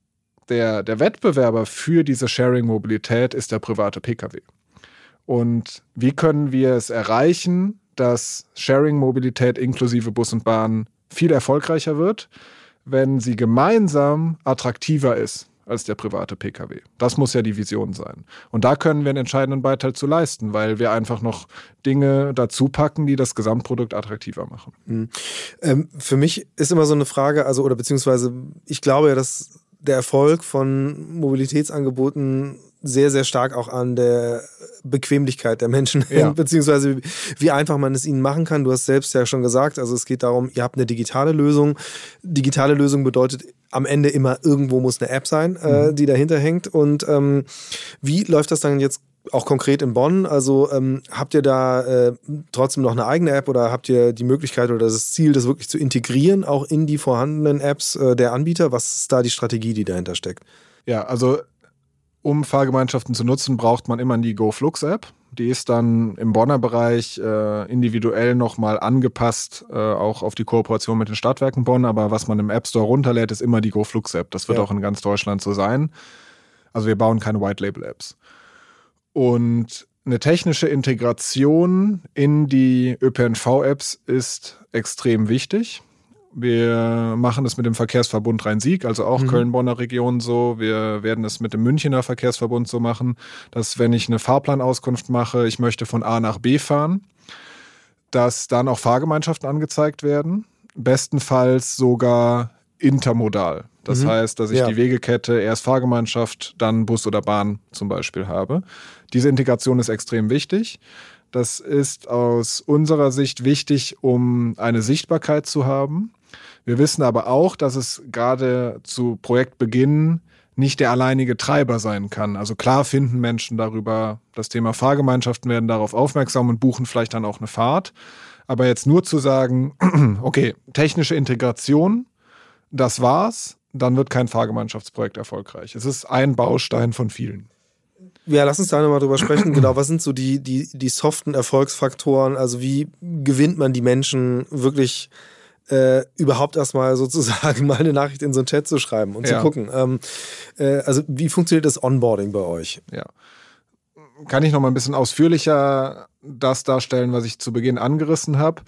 der, der Wettbewerber für diese Sharing-Mobilität ist der private Pkw. Und wie können wir es erreichen, dass Sharing-Mobilität inklusive Bus und Bahn viel erfolgreicher wird, wenn sie gemeinsam attraktiver ist als der private Pkw. Das muss ja die Vision sein. Und da können wir einen entscheidenden Beitrag zu leisten, weil wir einfach noch Dinge dazu packen, die das Gesamtprodukt attraktiver machen. Mhm. Ähm, für mich ist immer so eine Frage, also oder beziehungsweise ich glaube ja, dass der Erfolg von Mobilitätsangeboten sehr, sehr stark auch an der Bequemlichkeit der Menschen ja. beziehungsweise wie einfach man es ihnen machen kann. Du hast selbst ja schon gesagt, also es geht darum, ihr habt eine digitale Lösung. Digitale Lösung bedeutet am Ende immer irgendwo muss eine App sein, äh, mhm. die dahinter hängt. Und ähm, wie läuft das dann jetzt auch konkret in Bonn? Also ähm, habt ihr da äh, trotzdem noch eine eigene App oder habt ihr die Möglichkeit oder das Ziel, das wirklich zu integrieren, auch in die vorhandenen Apps äh, der Anbieter? Was ist da die Strategie, die dahinter steckt? Ja, also um Fahrgemeinschaften zu nutzen, braucht man immer die GoFlux-App. Die ist dann im Bonner Bereich äh, individuell nochmal angepasst, äh, auch auf die Kooperation mit den Stadtwerken Bonn. Aber was man im App Store runterlädt, ist immer die GoFlux-App. Das wird ja. auch in ganz Deutschland so sein. Also wir bauen keine White-Label-Apps. Und eine technische Integration in die ÖPNV-Apps ist extrem wichtig. Wir machen es mit dem Verkehrsverbund Rhein-Sieg, also auch mhm. Köln-Bonner Region so. Wir werden es mit dem Münchener Verkehrsverbund so machen, dass wenn ich eine Fahrplanauskunft mache, ich möchte von A nach B fahren, dass dann auch Fahrgemeinschaften angezeigt werden. Bestenfalls sogar intermodal. Das mhm. heißt, dass ich ja. die Wegekette erst Fahrgemeinschaft, dann Bus oder Bahn zum Beispiel habe. Diese Integration ist extrem wichtig. Das ist aus unserer Sicht wichtig, um eine Sichtbarkeit zu haben. Wir wissen aber auch, dass es gerade zu Projektbeginn nicht der alleinige Treiber sein kann. Also klar finden Menschen darüber das Thema Fahrgemeinschaften, werden darauf aufmerksam und buchen vielleicht dann auch eine Fahrt. Aber jetzt nur zu sagen, okay, technische Integration, das war's, dann wird kein Fahrgemeinschaftsprojekt erfolgreich. Es ist ein Baustein von vielen. Ja, lass uns da nochmal drüber sprechen. Genau, was sind so die, die, die soften Erfolgsfaktoren? Also wie gewinnt man die Menschen wirklich äh, überhaupt erstmal sozusagen mal eine Nachricht in so einen Chat zu schreiben und ja. zu gucken. Ähm, äh, also wie funktioniert das Onboarding bei euch? Ja. Kann ich noch mal ein bisschen ausführlicher das darstellen, was ich zu Beginn angerissen habe?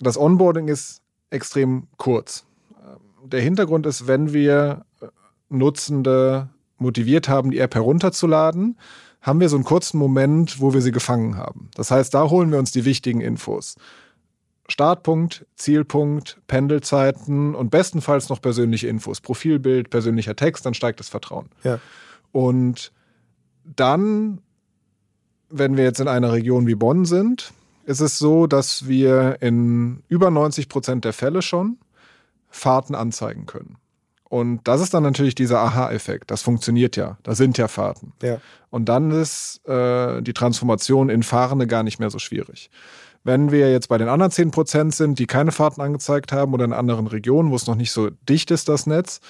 Das Onboarding ist extrem kurz. Der Hintergrund ist, wenn wir Nutzende motiviert haben, die App herunterzuladen, haben wir so einen kurzen Moment, wo wir sie gefangen haben. Das heißt, da holen wir uns die wichtigen Infos. Startpunkt, Zielpunkt, Pendelzeiten und bestenfalls noch persönliche Infos, Profilbild, persönlicher Text, dann steigt das Vertrauen. Ja. Und dann, wenn wir jetzt in einer Region wie Bonn sind, ist es so, dass wir in über 90 Prozent der Fälle schon Fahrten anzeigen können. Und das ist dann natürlich dieser Aha-Effekt. Das funktioniert ja. Da sind ja Fahrten. Ja. Und dann ist äh, die Transformation in Fahrende gar nicht mehr so schwierig. Wenn wir jetzt bei den anderen 10 Prozent sind, die keine Fahrten angezeigt haben oder in anderen Regionen, wo es noch nicht so dicht ist, das Netz,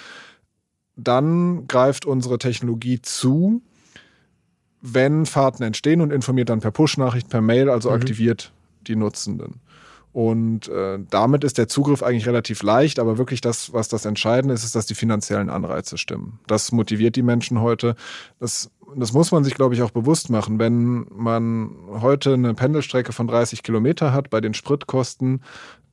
dann greift unsere Technologie zu, wenn Fahrten entstehen und informiert dann per Push-Nachricht, per Mail, also mhm. aktiviert die Nutzenden. Und äh, damit ist der Zugriff eigentlich relativ leicht, aber wirklich das, was das Entscheidende ist, ist, dass die finanziellen Anreize stimmen. Das motiviert die Menschen heute. Das das muss man sich, glaube ich, auch bewusst machen. Wenn man heute eine Pendelstrecke von 30 Kilometer hat bei den Spritkosten,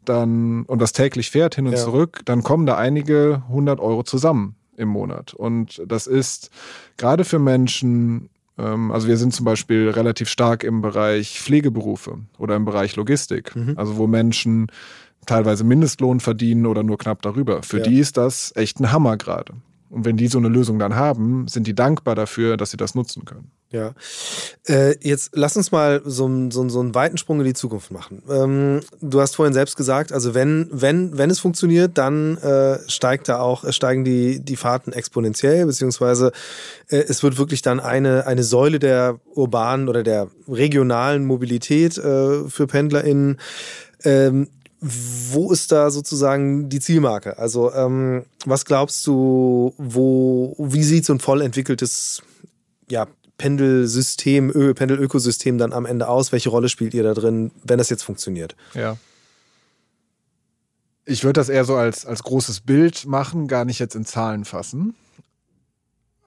dann und das täglich fährt hin und ja. zurück, dann kommen da einige hundert Euro zusammen im Monat. Und das ist gerade für Menschen, also wir sind zum Beispiel relativ stark im Bereich Pflegeberufe oder im Bereich Logistik, mhm. also wo Menschen teilweise Mindestlohn verdienen oder nur knapp darüber. Für ja. die ist das echt ein Hammer gerade. Und wenn die so eine Lösung dann haben, sind die dankbar dafür, dass sie das nutzen können. Ja. Äh, jetzt lass uns mal so, so, so einen weiten Sprung in die Zukunft machen. Ähm, du hast vorhin selbst gesagt, also wenn, wenn, wenn es funktioniert, dann äh, steigt da auch, steigen die, die Fahrten exponentiell, beziehungsweise äh, es wird wirklich dann eine, eine Säule der urbanen oder der regionalen Mobilität äh, für PendlerInnen. Ähm, wo ist da sozusagen die Zielmarke? Also ähm, was glaubst du, wo, wie sieht so ein voll entwickeltes ja, Pendelsystem, Ö, Pendelökosystem dann am Ende aus? Welche Rolle spielt ihr da drin, wenn das jetzt funktioniert? Ja. Ich würde das eher so als, als großes Bild machen, gar nicht jetzt in Zahlen fassen.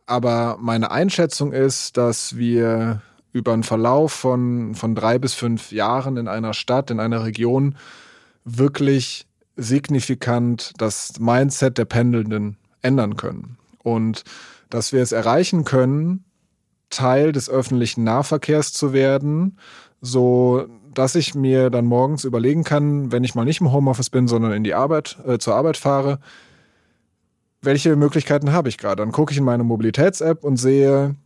Aber meine Einschätzung ist, dass wir über einen Verlauf von, von drei bis fünf Jahren in einer Stadt, in einer Region wirklich signifikant das Mindset der Pendelnden ändern können. Und dass wir es erreichen können, Teil des öffentlichen Nahverkehrs zu werden, so dass ich mir dann morgens überlegen kann, wenn ich mal nicht im Homeoffice bin, sondern in die Arbeit, äh, zur Arbeit fahre, welche Möglichkeiten habe ich gerade? Dann gucke ich in meine Mobilitäts-App und sehe,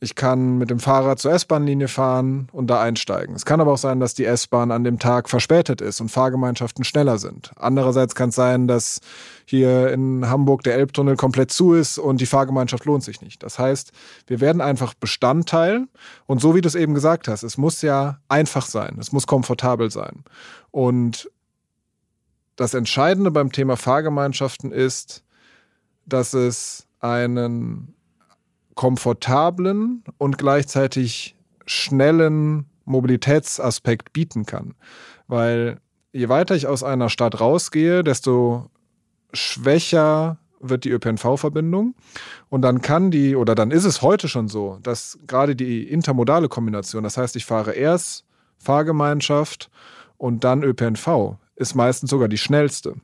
ich kann mit dem Fahrrad zur S-Bahn-Linie fahren und da einsteigen. Es kann aber auch sein, dass die S-Bahn an dem Tag verspätet ist und Fahrgemeinschaften schneller sind. Andererseits kann es sein, dass hier in Hamburg der Elbtunnel komplett zu ist und die Fahrgemeinschaft lohnt sich nicht. Das heißt, wir werden einfach Bestandteil und so wie du es eben gesagt hast, es muss ja einfach sein, es muss komfortabel sein. Und das Entscheidende beim Thema Fahrgemeinschaften ist, dass es einen komfortablen und gleichzeitig schnellen Mobilitätsaspekt bieten kann. Weil je weiter ich aus einer Stadt rausgehe, desto schwächer wird die ÖPNV-Verbindung. Und dann kann die, oder dann ist es heute schon so, dass gerade die intermodale Kombination, das heißt, ich fahre erst Fahrgemeinschaft und dann ÖPNV, ist meistens sogar die schnellste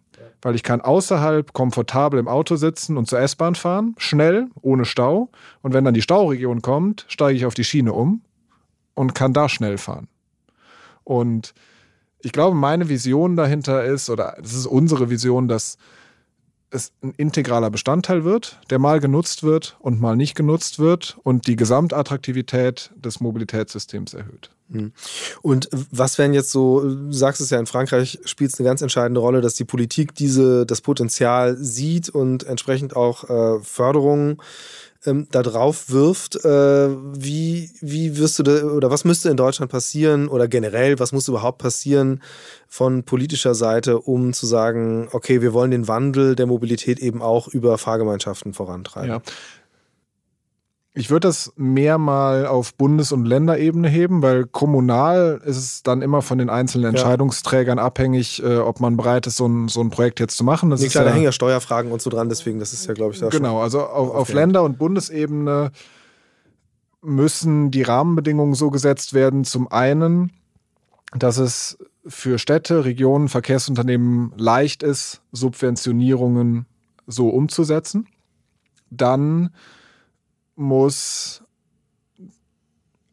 weil ich kann außerhalb komfortabel im Auto sitzen und zur S-Bahn fahren, schnell, ohne Stau. Und wenn dann die Stauregion kommt, steige ich auf die Schiene um und kann da schnell fahren. Und ich glaube, meine Vision dahinter ist, oder es ist unsere Vision, dass es ein integraler Bestandteil wird, der mal genutzt wird und mal nicht genutzt wird und die Gesamtattraktivität des Mobilitätssystems erhöht. Hm. Und was wären jetzt so, du sagst es ja, in Frankreich spielt es eine ganz entscheidende Rolle, dass die Politik diese, das Potenzial sieht und entsprechend auch äh, Förderungen ähm, da drauf wirft. Äh, wie, wie wirst du da, oder was müsste in Deutschland passieren oder generell, was muss überhaupt passieren von politischer Seite, um zu sagen, okay, wir wollen den Wandel der Mobilität eben auch über Fahrgemeinschaften vorantreiben? Ja. Ich würde das mehr mal auf Bundes- und Länderebene heben, weil kommunal ist es dann immer von den einzelnen Entscheidungsträgern ja. abhängig, äh, ob man bereit ist, so ein, so ein Projekt jetzt zu machen. Das nee, klar, da hängen ja Steuerfragen und so dran, deswegen, das ist ja, glaube ich, da Genau, also auf, auf Länder- und Bundesebene müssen die Rahmenbedingungen so gesetzt werden. Zum einen, dass es für Städte, Regionen, Verkehrsunternehmen leicht ist, Subventionierungen so umzusetzen. Dann muss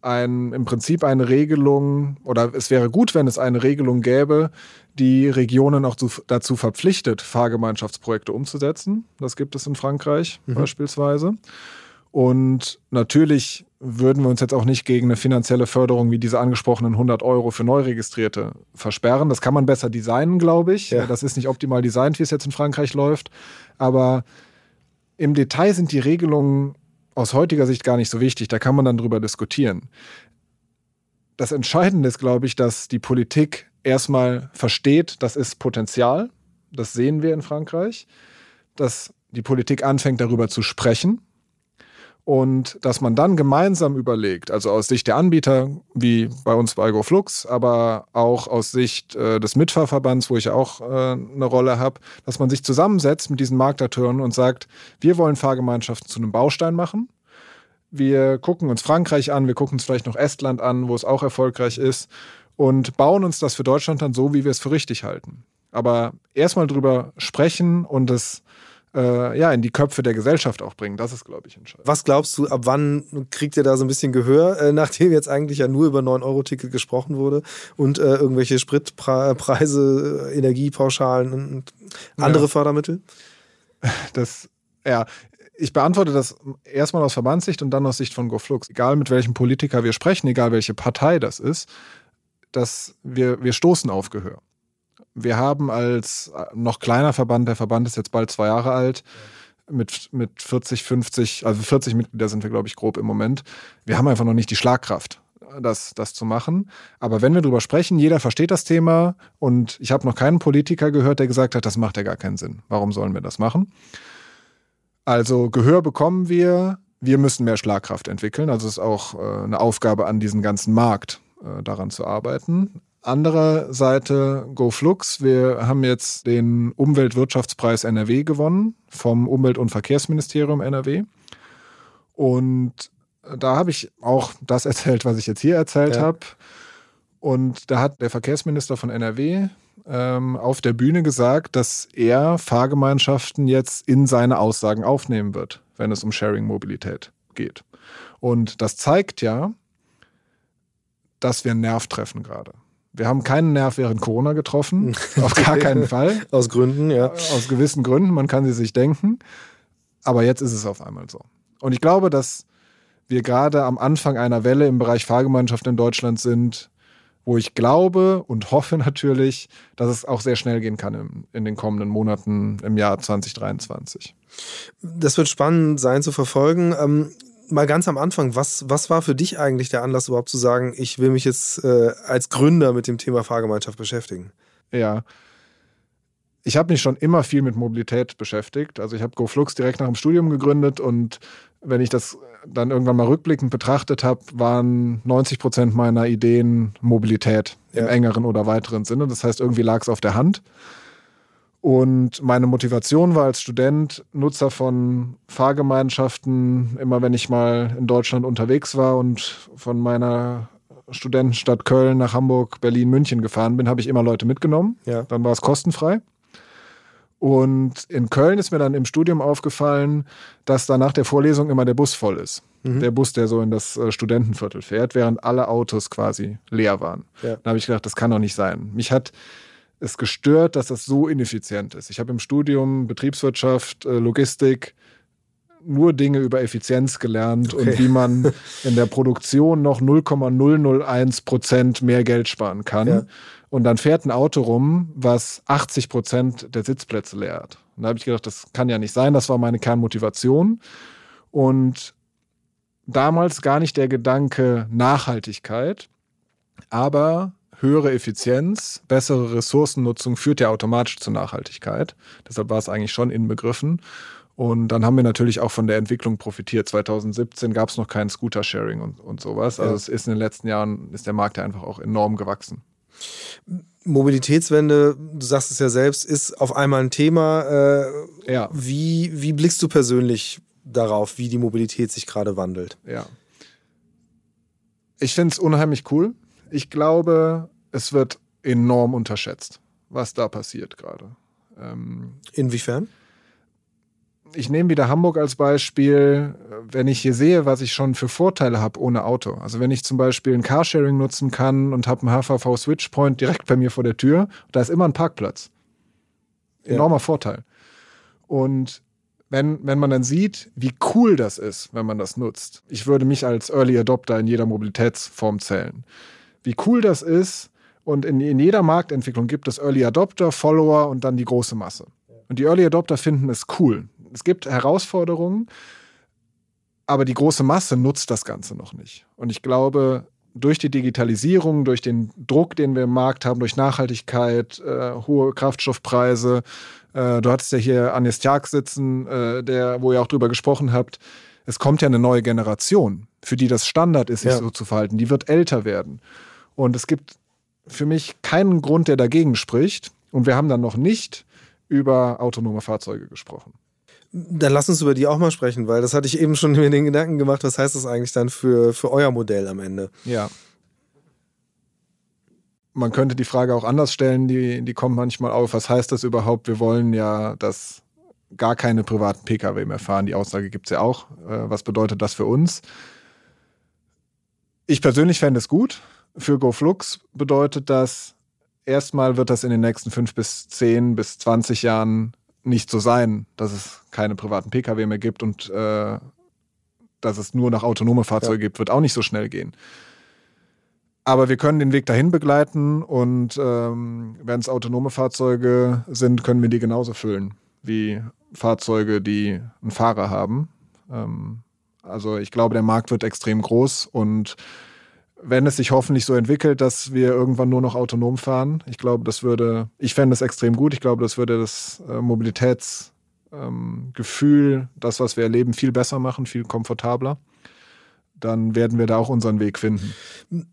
ein, im Prinzip eine Regelung, oder es wäre gut, wenn es eine Regelung gäbe, die Regionen auch zu, dazu verpflichtet, Fahrgemeinschaftsprojekte umzusetzen. Das gibt es in Frankreich mhm. beispielsweise. Und natürlich würden wir uns jetzt auch nicht gegen eine finanzielle Förderung wie diese angesprochenen 100 Euro für Neuregistrierte versperren. Das kann man besser designen, glaube ich. Ja. Das ist nicht optimal designt, wie es jetzt in Frankreich läuft. Aber im Detail sind die Regelungen aus heutiger Sicht gar nicht so wichtig. Da kann man dann drüber diskutieren. Das Entscheidende ist, glaube ich, dass die Politik erstmal versteht, das ist Potenzial. Das sehen wir in Frankreich. Dass die Politik anfängt, darüber zu sprechen und dass man dann gemeinsam überlegt, also aus Sicht der Anbieter, wie bei uns bei GoFlux, aber auch aus Sicht äh, des Mitfahrverbands, wo ich auch äh, eine Rolle habe, dass man sich zusammensetzt mit diesen Marktakteuren und sagt, wir wollen Fahrgemeinschaften zu einem Baustein machen. Wir gucken uns Frankreich an, wir gucken uns vielleicht noch Estland an, wo es auch erfolgreich ist und bauen uns das für Deutschland dann so, wie wir es für richtig halten. Aber erstmal drüber sprechen und es äh, ja, in die Köpfe der Gesellschaft auch bringen. Das ist, glaube ich, entscheidend. Was glaubst du, ab wann kriegt ihr da so ein bisschen Gehör, äh, nachdem jetzt eigentlich ja nur über 9-Euro-Ticket gesprochen wurde und äh, irgendwelche Spritpreise, Energiepauschalen und andere ja. Fördermittel? Das, ja, ich beantworte das erstmal aus Verbandssicht und dann aus Sicht von GoFlux. Egal mit welchem Politiker wir sprechen, egal welche Partei das ist, dass wir, wir stoßen auf Gehör wir haben als äh, noch kleiner Verband, der Verband ist jetzt bald zwei Jahre alt, mit, mit 40, 50, also 40 Mitglieder sind wir, glaube ich, grob im Moment. Wir haben einfach noch nicht die Schlagkraft, das, das zu machen. Aber wenn wir darüber sprechen, jeder versteht das Thema und ich habe noch keinen Politiker gehört, der gesagt hat, das macht ja gar keinen Sinn. Warum sollen wir das machen? Also Gehör bekommen wir, wir müssen mehr Schlagkraft entwickeln. Also es ist auch äh, eine Aufgabe an diesen ganzen Markt, äh, daran zu arbeiten. Anderer Seite GoFlux. Wir haben jetzt den Umweltwirtschaftspreis NRW gewonnen vom Umwelt- und Verkehrsministerium NRW. Und da habe ich auch das erzählt, was ich jetzt hier erzählt ja. habe. Und da hat der Verkehrsminister von NRW ähm, auf der Bühne gesagt, dass er Fahrgemeinschaften jetzt in seine Aussagen aufnehmen wird, wenn es um Sharing-Mobilität geht. Und das zeigt ja, dass wir einen Nerv treffen gerade Wir haben keinen Nerv während Corona getroffen, auf gar keinen Fall. Aus Gründen, ja. Aus gewissen Gründen, man kann sie sich denken. Aber jetzt ist es auf einmal so. Und ich glaube, dass wir gerade am Anfang einer Welle im Bereich Fahrgemeinschaft in Deutschland sind, wo ich glaube und hoffe natürlich, dass es auch sehr schnell gehen kann in, in den kommenden Monaten im Jahr 2023. Das wird spannend sein zu verfolgen. Ähm, mal ganz am Anfang, was, was war für dich eigentlich der Anlass überhaupt zu sagen, ich will mich jetzt äh, als Gründer mit dem Thema Fahrgemeinschaft beschäftigen? Ja. Ich habe mich schon immer viel mit Mobilität beschäftigt. Also ich habe GoFlux direkt nach dem Studium gegründet und wenn ich das dann irgendwann mal rückblickend betrachtet habe, waren 90 Prozent meiner Ideen Mobilität ja. im engeren oder weiteren Sinne. Das heißt, irgendwie lag es auf der Hand. Und meine Motivation war als Student Nutzer von Fahrgemeinschaften, immer wenn ich mal in Deutschland unterwegs war und von meiner Studentenstadt Köln nach Hamburg, Berlin, München gefahren bin, habe ich immer Leute mitgenommen. Ja. Dann war es kostenfrei. Und in Köln ist mir dann im Studium aufgefallen, dass da nach der Vorlesung immer der Bus voll ist. Mhm. Der Bus, der so in das äh, Studentenviertel fährt, während alle Autos quasi leer waren. Ja. Da habe ich gedacht, das kann doch nicht sein. Mich hat es gestört, dass das so ineffizient ist. Ich habe im Studium Betriebswirtschaft, äh, Logistik nur Dinge über Effizienz gelernt okay. und wie man in der Produktion noch 0,001 Prozent mehr Geld sparen kann. Ja. Und dann fährt ein Auto rum, was 80 Prozent der Sitzplätze leert. Und da habe ich gedacht, das kann ja nicht sein. Das war meine Kernmotivation. Und damals gar nicht der Gedanke Nachhaltigkeit, aber höhere Effizienz, bessere Ressourcennutzung führt ja automatisch zur Nachhaltigkeit. Deshalb war es eigentlich schon inbegriffen. Und dann haben wir natürlich auch von der Entwicklung profitiert. 2017 gab es noch kein Scooter-Sharing und, und sowas. Also ja. es ist in den letzten Jahren, ist der Markt ja einfach auch enorm gewachsen. Mobilitätswende, du sagst es ja selbst, ist auf einmal ein Thema. Äh, ja. Wie, wie blickst du persönlich darauf, wie die Mobilität sich gerade wandelt? Ja. Ich finde es unheimlich cool. Ich glaube, es wird enorm unterschätzt, was da passiert gerade. Ähm, Inwiefern? ich nehme wieder Hamburg als Beispiel, wenn ich hier sehe, was ich schon für Vorteile habe ohne Auto. Also wenn ich zum Beispiel ein Carsharing nutzen kann und habe einen HVV Switchpoint direkt bei mir vor der Tür, da ist immer ein Parkplatz. Enormer ja. Vorteil. Und wenn, wenn man dann sieht, wie cool das ist, wenn man das nutzt. Ich würde mich als Early Adopter in jeder Mobilitätsform zählen. Wie cool das ist und in, in jeder Marktentwicklung gibt es Early Adopter, Follower und dann die große Masse. Und die Early Adopter finden es cool es gibt Herausforderungen, aber die große Masse nutzt das Ganze noch nicht. Und ich glaube, durch die Digitalisierung, durch den Druck, den wir im Markt haben, durch Nachhaltigkeit, äh, hohe Kraftstoffpreise, äh, du hattest ja hier Agnes Tjag sitzen, äh, der, wo ihr auch drüber gesprochen habt, es kommt ja eine neue Generation, für die das Standard ist, sich ja. so zu verhalten. Die wird älter werden. Und es gibt für mich keinen Grund, der dagegen spricht. Und wir haben dann noch nicht über autonome Fahrzeuge gesprochen. Dann lass uns über die auch mal sprechen, weil das hatte ich eben schon mir den Gedanken gemacht, was heißt das eigentlich dann für, für euer Modell am Ende? Ja. Man könnte die Frage auch anders stellen, die, die kommt manchmal auf. Was heißt das überhaupt? Wir wollen ja, dass gar keine privaten Pkw mehr fahren. Die Aussage gibt es ja auch. Äh, was bedeutet das für uns? Ich persönlich fände es gut. Für GoFlux bedeutet das, erstmal wird das in den nächsten fünf bis zehn bis zwanzig Jahren nicht so sein, dass es keine privaten Pkw mehr gibt und äh, dass es nur noch autonome Fahrzeuge ja. gibt, wird auch nicht so schnell gehen. Aber wir können den Weg dahin begleiten und ähm, wenn es autonome Fahrzeuge sind, können wir die genauso füllen wie Fahrzeuge, die einen Fahrer haben. Ähm, also ich glaube, der Markt wird extrem groß und wenn es sich hoffentlich so entwickelt, dass wir irgendwann nur noch autonom fahren. Ich glaube, das würde, ich fände es extrem gut. Ich glaube, das würde das äh, Mobilitätsgefühl, ähm, das, was wir erleben, viel besser machen, viel komfortabler dann werden wir da auch unseren Weg finden.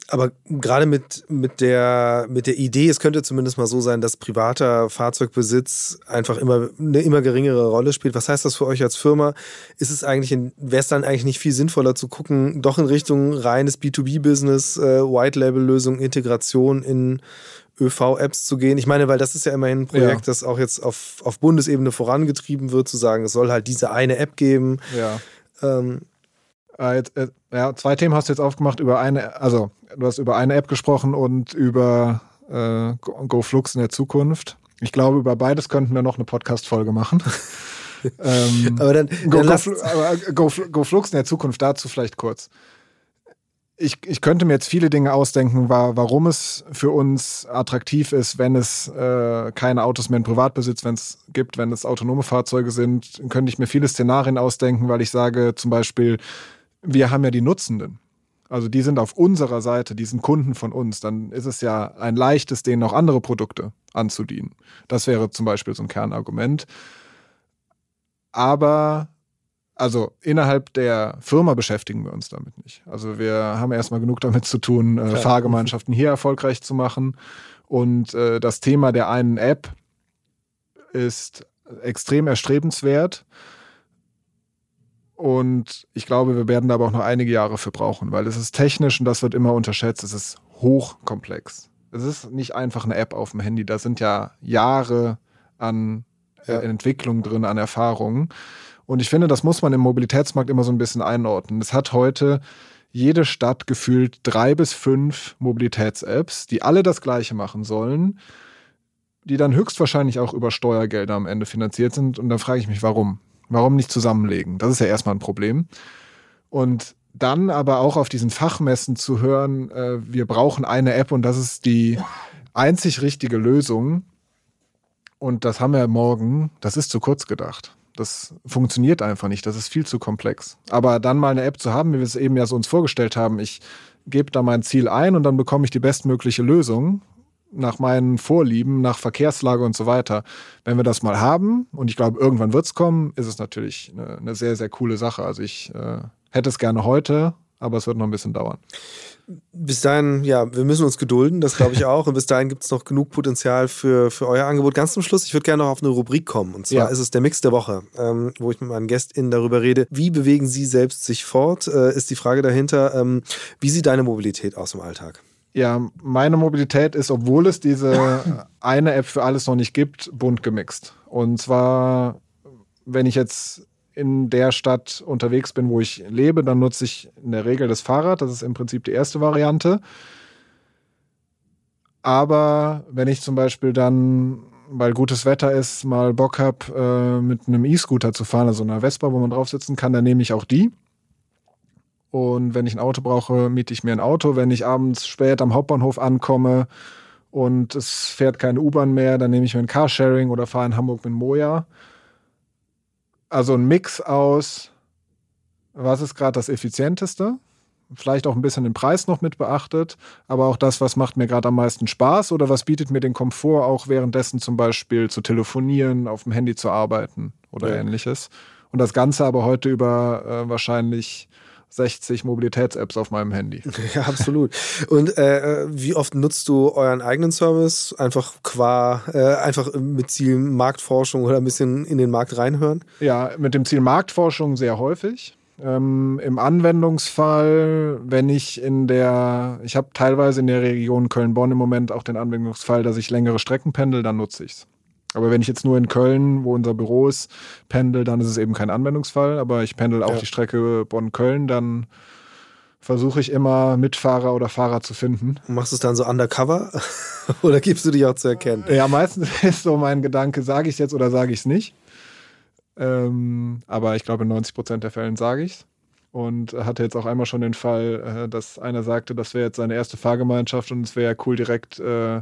Aber gerade mit, mit, der, mit der Idee, es könnte zumindest mal so sein, dass privater Fahrzeugbesitz einfach immer eine immer geringere Rolle spielt. Was heißt das für euch als Firma? Ist es eigentlich, wäre es dann eigentlich nicht viel sinnvoller zu gucken, doch in Richtung reines B2B-Business, äh, White-Label-Lösung, Integration in ÖV-Apps zu gehen? Ich meine, weil das ist ja immerhin ein Projekt, ja. das auch jetzt auf, auf Bundesebene vorangetrieben wird, zu sagen, es soll halt diese eine App geben. Ja. Ähm, äh, jetzt, äh, ja, zwei Themen hast du jetzt aufgemacht über eine, also du hast über eine App gesprochen und über äh, GoFlux in der Zukunft. Ich glaube, über beides könnten wir noch eine Podcast-Folge machen. ähm, aber dann, Go, dann Go, aber Go, GoFlux in der Zukunft, dazu vielleicht kurz. Ich, ich könnte mir jetzt viele Dinge ausdenken, war, warum es für uns attraktiv ist, wenn es äh, keine Autos mehr in Privatbesitz wenn es gibt, wenn es autonome Fahrzeuge sind. Könnte ich mir viele Szenarien ausdenken, weil ich sage zum Beispiel, wir haben ja die Nutzenden. Also die sind auf unserer Seite, die sind Kunden von uns. Dann ist es ja ein leichtes, denen noch andere Produkte anzudienen. Das wäre zum Beispiel so ein Kernargument. Aber also innerhalb der Firma beschäftigen wir uns damit nicht. Also wir haben erstmal genug damit zu tun, äh, Fahrgemeinschaften hier erfolgreich zu machen. Und äh, das Thema der einen App ist extrem erstrebenswert. Und ich glaube, wir werden da aber auch noch einige Jahre für brauchen, weil es ist technisch und das wird immer unterschätzt. Es ist hochkomplex. Es ist nicht einfach eine App auf dem Handy. Da sind ja Jahre an äh, ja. Entwicklung drin, an Erfahrungen. Und ich finde, das muss man im Mobilitätsmarkt immer so ein bisschen einordnen. Es hat heute jede Stadt gefühlt drei bis fünf Mobilitäts-Apps, die alle das Gleiche machen sollen, die dann höchstwahrscheinlich auch über Steuergelder am Ende finanziert sind. Und da frage ich mich, warum? Warum nicht zusammenlegen? Das ist ja erstmal ein Problem. Und dann aber auch auf diesen Fachmessen zu hören, äh, wir brauchen eine App und das ist die einzig richtige Lösung. Und das haben wir morgen, das ist zu kurz gedacht. Das funktioniert einfach nicht, das ist viel zu komplex. Aber dann mal eine App zu haben, wie wir es eben ja so uns vorgestellt haben, ich gebe da mein Ziel ein und dann bekomme ich die bestmögliche Lösung, nach meinen Vorlieben, nach Verkehrslage und so weiter. Wenn wir das mal haben, und ich glaube, irgendwann wird es kommen, ist es natürlich eine, eine, sehr, sehr coole Sache. Also ich äh, hätte es gerne heute, aber es wird noch ein bisschen dauern. Bis dahin, ja, wir müssen uns gedulden, das glaube ich auch. Und bis dahin gibt es noch genug Potenzial für, für euer Angebot. Ganz zum Schluss, ich würde gerne noch auf eine Rubrik kommen. Und zwar ja. ist es der Mix der Woche, ähm, wo ich mit meinen GästInnen darüber rede. Wie bewegen sie selbst sich fort? Äh, ist die Frage dahinter. Ähm, wie sieht deine Mobilität aus im Alltag? Ja, meine Mobilität ist, obwohl es diese eine App für alles noch nicht gibt, bunt gemixt. Und zwar, wenn ich jetzt in der Stadt unterwegs bin, wo ich lebe, dann nutze ich in der Regel das Fahrrad. Das ist im Prinzip die erste Variante. Aber wenn ich zum Beispiel dann, weil gutes Wetter ist, mal Bock habe, äh, mit einem E-Scooter zu fahren, also einer Vespa, wo man drauf sitzen kann, dann nehme ich auch die. Und wenn ich ein Auto brauche, miete ich mir ein Auto. Wenn ich abends spät am Hauptbahnhof ankomme und es fährt keine U-Bahn mehr, dann nehme ich mir ein Carsharing oder fahre in Hamburg mit Moja. Also ein Mix aus, was ist gerade das Effizienteste? Vielleicht auch ein bisschen den Preis noch mit beachtet, aber auch das, was macht mir gerade am meisten Spaß oder was bietet mir den Komfort, auch währenddessen zum Beispiel zu telefonieren, auf dem Handy zu arbeiten oder ja. ähnliches. Und das Ganze aber heute über äh, wahrscheinlich 60 Mobilitäts-Apps auf meinem Handy. Ja, absolut. Und äh, wie oft nutzt du euren eigenen Service? Einfach qua, äh, einfach mit Ziel Marktforschung oder ein bisschen in den Markt reinhören? Ja, mit dem Ziel Marktforschung sehr häufig. Ähm, Im Anwendungsfall, wenn ich in der, ich habe teilweise in der Region Köln-Bonn im Moment auch den Anwendungsfall, dass ich längere Strecken pendel, dann nutze ich es. Aber wenn ich jetzt nur in Köln, wo unser Büro ist, pendel, dann ist es eben kein Anwendungsfall. Aber ich pendel auch ja. die Strecke Bonn-Köln, dann versuche ich immer Mitfahrer oder Fahrer zu finden. Machst du es dann so undercover oder gibst du dich auch zu erkennen? Ja, meistens ist so mein Gedanke, sage ich es jetzt oder sage ich es nicht. Ähm, aber ich glaube, in 90 Prozent der Fällen sage ich es. Und hatte jetzt auch einmal schon den Fall, äh, dass einer sagte, das wäre jetzt seine erste Fahrgemeinschaft und es wäre ja cool, direkt äh,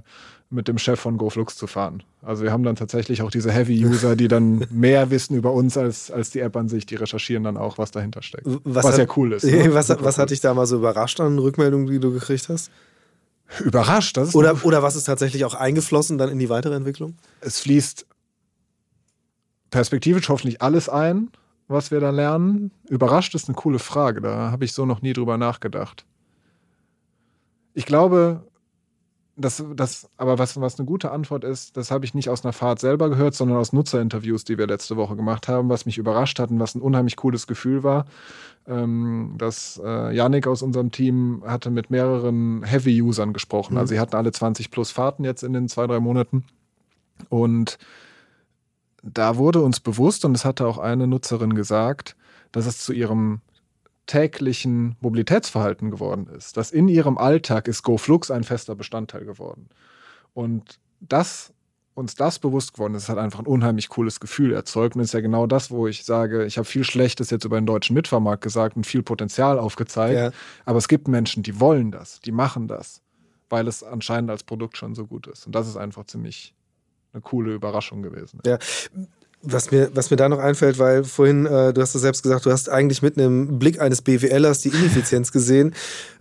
mit dem Chef von GoFlux zu fahren. Also wir haben dann tatsächlich auch diese Heavy-User, die dann mehr wissen über uns als, als die App an sich. Die recherchieren dann auch, was dahinter steckt. Was, was hat, ja cool ist. Ne? Was, was hat dich da mal so überrascht an Rückmeldungen, die du gekriegt hast? Überrascht, das ist oder, oder was ist tatsächlich auch eingeflossen dann in die weitere Entwicklung? Es fließt perspektivisch hoffentlich alles ein, was wir da lernen. Überrascht ist eine coole Frage, da habe ich so noch nie drüber nachgedacht. Ich glaube, das, das, aber was, was eine gute Antwort ist, das habe ich nicht aus einer Fahrt selber gehört, sondern aus Nutzerinterviews, die wir letzte Woche gemacht haben, was mich überrascht hat und was ein unheimlich cooles Gefühl war. Ähm, dass äh, Yannick aus unserem Team hatte mit mehreren Heavy-Usern gesprochen. Mhm. Also sie hatten alle 20 plus Fahrten jetzt in den zwei, drei Monaten. Und da wurde uns bewusst, und es hatte auch eine Nutzerin gesagt, dass es zu ihrem täglichen Mobilitätsverhalten geworden ist. Dass in ihrem Alltag ist GoFlux ein fester Bestandteil geworden. Und das uns das bewusst geworden ist, hat einfach ein unheimlich cooles Gefühl erzeugt. Und ist ja genau das, wo ich sage, ich habe viel Schlechtes jetzt über den deutschen Mitfahrmarkt gesagt und viel Potenzial aufgezeigt. Ja. Aber es gibt Menschen, die wollen das, die machen das, weil es anscheinend als Produkt schon so gut ist. Und das ist einfach ziemlich eine coole Überraschung gewesen. Ja. Was mir, was mir da noch einfällt, weil vorhin, äh, du hast es selbst gesagt, du hast eigentlich mit einem Blick eines BWLers die Ineffizienz gesehen.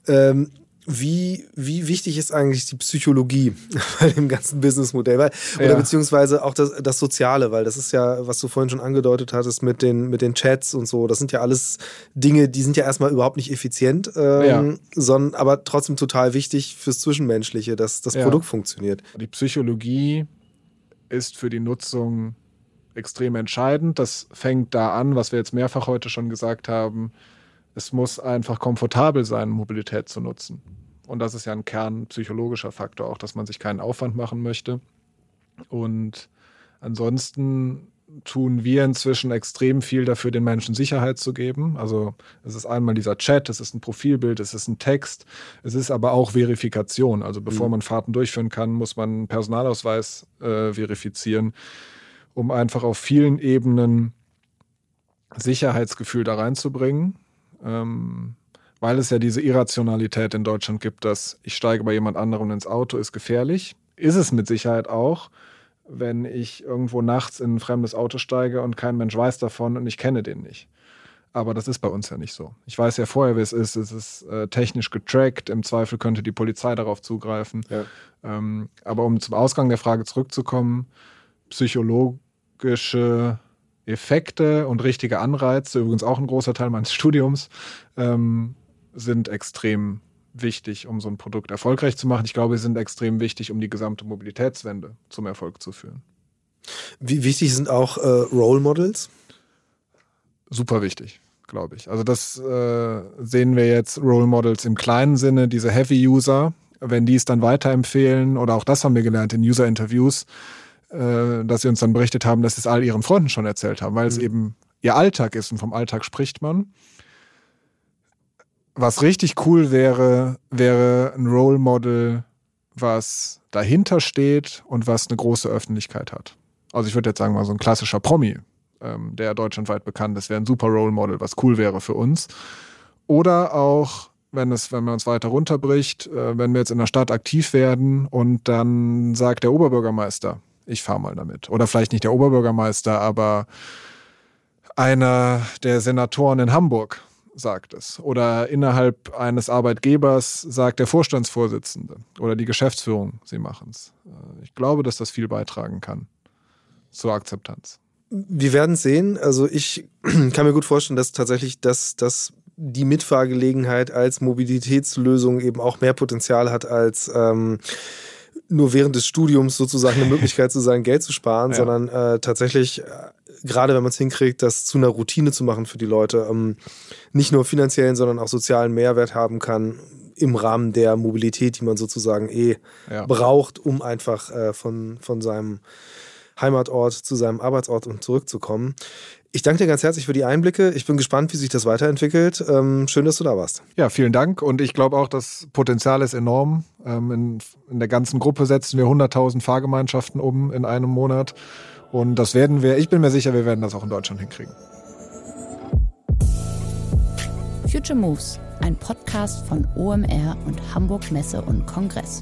Ähm, wie, wie wichtig ist eigentlich die Psychologie bei dem ganzen Businessmodell? Weil, oder ja. beziehungsweise auch das, das Soziale, weil das ist ja, was du vorhin schon angedeutet hattest mit den, mit den Chats und so, das sind ja alles Dinge, die sind ja erstmal überhaupt nicht effizient, ähm, ja. sondern aber trotzdem total wichtig fürs Zwischenmenschliche, dass das ja. Produkt funktioniert. Die Psychologie ist für die Nutzung extrem entscheidend. Das fängt da an, was wir jetzt mehrfach heute schon gesagt haben, es muss einfach komfortabel sein, Mobilität zu nutzen. Und das ist ja ein kernpsychologischer Faktor, auch dass man sich keinen Aufwand machen möchte. Und ansonsten tun wir inzwischen extrem viel dafür, den Menschen Sicherheit zu geben. Also es ist einmal dieser Chat, es ist ein Profilbild, es ist ein Text, es ist aber auch Verifikation. Also bevor mhm. man Fahrten durchführen kann, muss man einen Personalausweis äh, verifizieren, um einfach auf vielen Ebenen Sicherheitsgefühl da reinzubringen ähm, weil es ja diese Irrationalität in Deutschland gibt, dass ich steige bei jemand anderem ins Auto, ist gefährlich. Ist es mit Sicherheit auch, wenn ich irgendwo nachts in ein fremdes Auto steige und kein Mensch weiß davon und ich kenne den nicht. Aber das ist bei uns ja nicht so. Ich weiß ja vorher, wie es ist. Es ist äh, technisch getrackt. Im Zweifel könnte die Polizei darauf zugreifen. Ja. Ähm, aber um zum Ausgang der Frage zurückzukommen, psychologische Effekte und richtige Anreize, übrigens auch ein großer Teil meines Studiums, ähm, sind extrem wichtig, um so ein Produkt erfolgreich zu machen. Ich glaube, sie sind extrem wichtig, um die gesamte Mobilitätswende zum Erfolg zu führen. Wie wichtig sind auch äh, Role Models? Super wichtig, glaube ich. Also das äh, sehen wir jetzt Role Models im kleinen Sinne, diese Heavy User, wenn die es dann weiterempfehlen, oder auch das haben wir gelernt in User-Interviews, äh, dass sie uns dann berichtet haben, dass sie es all ihren Freunden schon erzählt haben, weil mhm. es eben ihr Alltag ist und vom Alltag spricht man. Was richtig cool wäre, wäre ein Role Model, was dahinter steht und was eine große Öffentlichkeit hat. Also ich würde jetzt sagen mal so ein klassischer Promi, ähm, der deutschlandweit bekannt ist, wäre ein super Role Model, was cool wäre für uns. Oder auch wenn es, wenn man uns weiter runterbricht, äh, wenn wir jetzt in der Stadt aktiv werden und dann sagt der Oberbürgermeister, ich fahre mal damit. Oder vielleicht nicht der Oberbürgermeister, aber einer der Senatoren in Hamburg sagt es. Oder innerhalb eines Arbeitgebers sagt der Vorstandsvorsitzende oder die Geschäftsführung, sie machen es. Ich glaube, dass das viel beitragen kann zur Akzeptanz. Wir werden sehen. Also ich kann mir gut vorstellen, dass tatsächlich das, das die Mitfahrgelegenheit als Mobilitätslösung eben auch mehr Potenzial hat als ähm, nur während des Studiums sozusagen eine Möglichkeit zu sein, Geld zu sparen, ja. sondern äh, tatsächlich, äh, gerade wenn man es hinkriegt, das zu einer Routine zu machen für die Leute, ähm, nicht nur finanziellen, sondern auch sozialen Mehrwert haben kann im Rahmen der Mobilität, die man sozusagen eh ja. braucht, um einfach äh, von, von seinem Heimatort zu seinem Arbeitsort und zurückzukommen. Ich danke dir ganz herzlich für die Einblicke. Ich bin gespannt, wie sich das weiterentwickelt. Ähm, schön, dass du da warst. Ja, vielen Dank. Und ich glaube auch, das Potenzial ist enorm. Ähm, in, in, der ganzen Gruppe setzen wir 100.000 Fahrgemeinschaften um in einem Monat. Und das werden wir, ich bin mir sicher, wir werden das auch in Deutschland hinkriegen. Future Moves, ein Podcast von OMR und Hamburg Messe und Kongress.